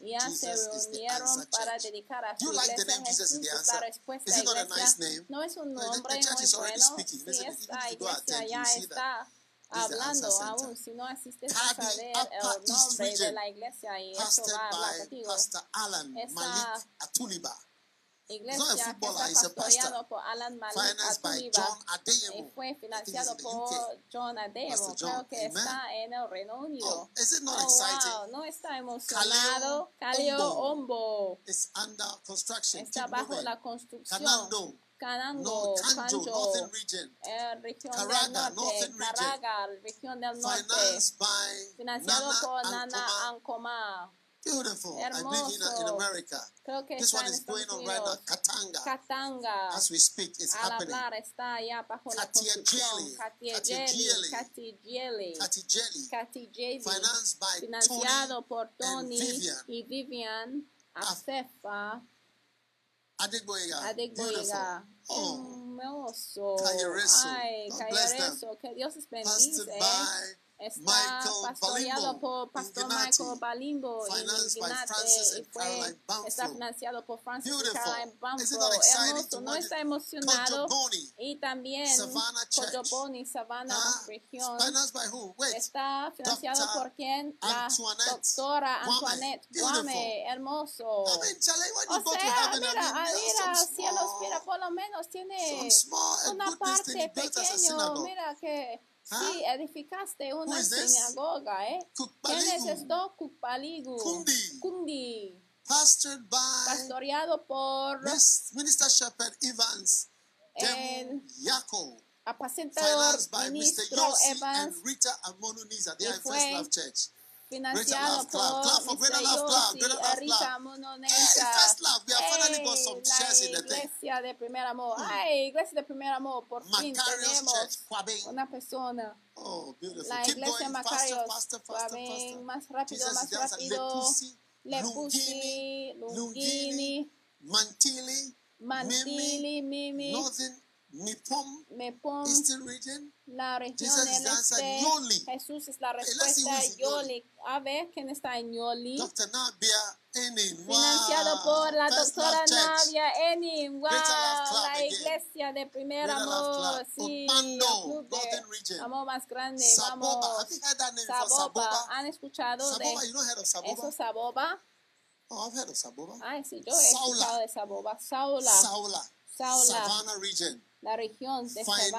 ya se reunieron para dedicar a su you like the iglesia. name Jesus is Jesús the es answer? la respuesta Is it not a iglesia. nice name? no es un nombre church muy is already bueno. speaking. si esta iglesia ya está hablando answer aún si no asistes vas a ver Upper el nombre de la iglesia y Pastored va a hablar contigo Pastor Alan Esa- Malik Atuliba. iglesia que footballer, he's está pastoreado por Alan Malik Atuliba y fue think financiado por. John Ademo. Creo que está en el Reino Unido. Oh, Oh, wow, no está emocionado. Calio Ombo. Está bajo la construcción. Canango, Kanjo, Northern Region. eh, región Caraga, del norte, Northern region. Caraga, región del norte, Financed by financiado Nana por Nana Ancoma. Beautiful. I believe in, in America. Creo que This one is going on right now. Katanga. Katanga. As we speak, it's Al happening. hablar está allá bajo. Financed by financiado Tony por Tony Vivian. y Vivian Afefa Adegboyega. Adegboyega. Beautiful. Oh. Hermoso. Cayereso. Ay, God bless them. Cayereso. Que Dios les Pastored bendice. Está pastoreado por Pastor Michael Balimbo y and fue, está financiado por Francis y Beautiful. Caroline Bamford. Hermoso, no está emocionado. Y también. Cojoboni, Savannah Ah, región. Está financiado por quién? La doctora. Antoinette. Guame. Hermoso. I mean, O sea, mira, I mean, a there ir are a some cielos, mira, por lo menos tiene una parte pequeña, mira que Huh? sí, edificaste una sinagoga, ¿eh? ¿Quién es esto? Kukpaligu. Kundi. Kundi. pastored by Pastoreado por Minister Shepherd Evans, el Yako, apacentador ministro Evans, and Rita Amonuniza. They are in First Love Church. Financiado por Mr. Yossi, Rita some la iglesia de primer amor. Ay, iglesia de primer amor, por fin tenemos una persona. Oh. La iglesia Macarios, más rápido, más rápido. Lepusi, Lungini, Mantili, Mantili, Mimi, Northern, Mepom, Eastern Region. La región answer. este. Yoli. Jesús es la respuesta. in Yoli. A ver quién está en Yoli. Financiado por la doctora. Navia Enin. Wow, la iglesia de primer amor. Sí, amor más grande. Saboba. Vamos. Saboba. Saboba. ¿Han escuchado Saboba, de eso Saboba? Oh, I've heard of Saboba. Ay, sí, yo he Saula. escuchado de Saboba. Saula, Saula. Saula. Savannah region. La región de by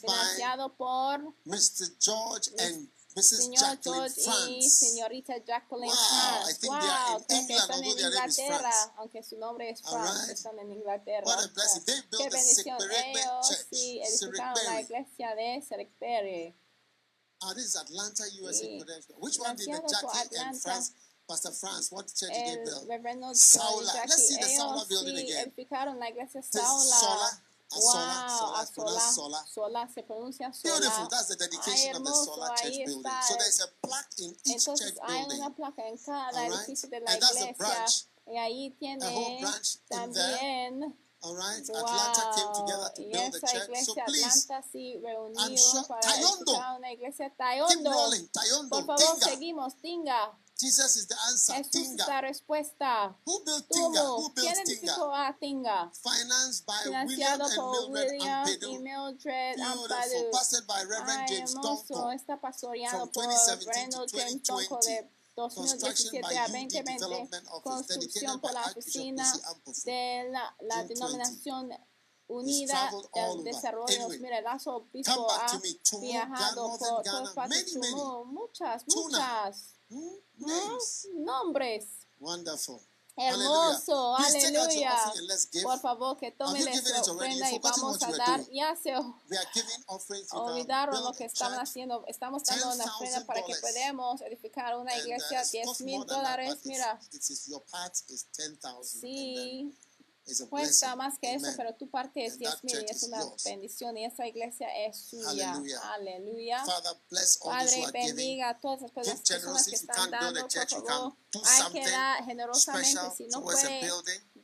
financiado por Mr. George and Mrs. señor Jacqueline George y señorita Jacqueline Wow, I France. think they are Wow, in creo que England, están en Inglaterra, aunque su nombre es France, right. están en Inglaterra. What a blessing. They built Qué bendición. Ellos sí edificaron la Sirikberi. iglesia de Serikberi. Ah, this is Atlanta, USA. Sí. Which one did the Jackie and. France, Pastor France, what church did they build? reverendo Saula. Let's see the Saula building sí again. edificaron la iglesia This is Saula. Sola. Wow, Sola. Sola. a Sola. Sola. Sola se pronuncia Sola. Beautiful. That's the dedication Ay, of the Solar Church building. So there's a plaque in each Entonces church hay building. una placa en cada All right. edificio de la And that's the iglesia. branch. Y ahí A whole tiene branch in también. All right. Atlanta came together to build the church. So iglesia please Atlanta sí I'm sure- Tayondo. iglesia keep rolling. Tayondo. Por favor, Tinga. seguimos. Tinga. Jesus is the answer. Jesús es la respuesta. Who built Tinga? Who ¿Quién built Tinga? edificó a Tinga? Financed by William and Mildred y. Mildred. Pastored by Reverend James está pastoreado por 2017 Reverendo to James Tonko de 2020. 2017 by a UD 2020, Development Office, construcción por la oficina de la, la June 20. denominación unida del desarrollo. Anyway, Mira, el back ha viajado por todas partes. many Tumu, muchas, muchas. Nombres. Wonderful. Hermoso, aleluya. Por favor, que it already? ofrenda y vamos a dar. Ya se olvidaron lo que estaban haciendo. Estamos dando una ofrenda para que $10,000. podamos edificar una uh, iglesia. it 10 costs mil dólares. Mira, it's, it's, it's your part is 10,000. and then sí, cuesta más que eso, pero tu parte es And 10 that mil y es una bendición y esa iglesia es suya. Aleluya. Padre, bendiga a todas las personas que están dando, por favor. Hay que dar generosamente. Si no puede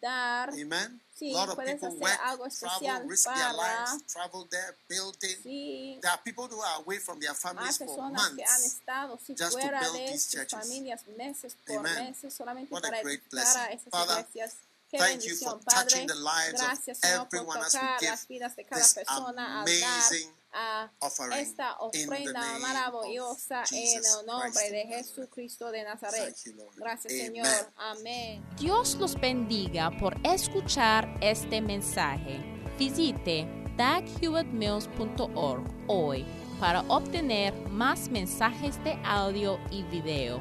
dar, Amen. Sí, a lot of puedes people hacer work, algo travel, their para- lives, travel there, building. sí, There are people who are away from their Hay families for personas que han estado si just to fuera build de these sus churches. familias meses por Amen. meses solamente What a para great a blessing. esas Father, iglesias. Qué Thank you bendición, for touching Padre. the lives Gracias, of Señor, por everyone as we tocar give las vidas de cada this persona al dar amazing a offering esta in the ofrenda name maravillosa of en Jesus el nombre Christ de. Jesucristo de Nazaret. You. Gracias, Amen. Señor. Amén. Dios los bendiga por escuchar este mensaje. Visite daghewittmills.org hoy para obtener más mensajes de audio y video,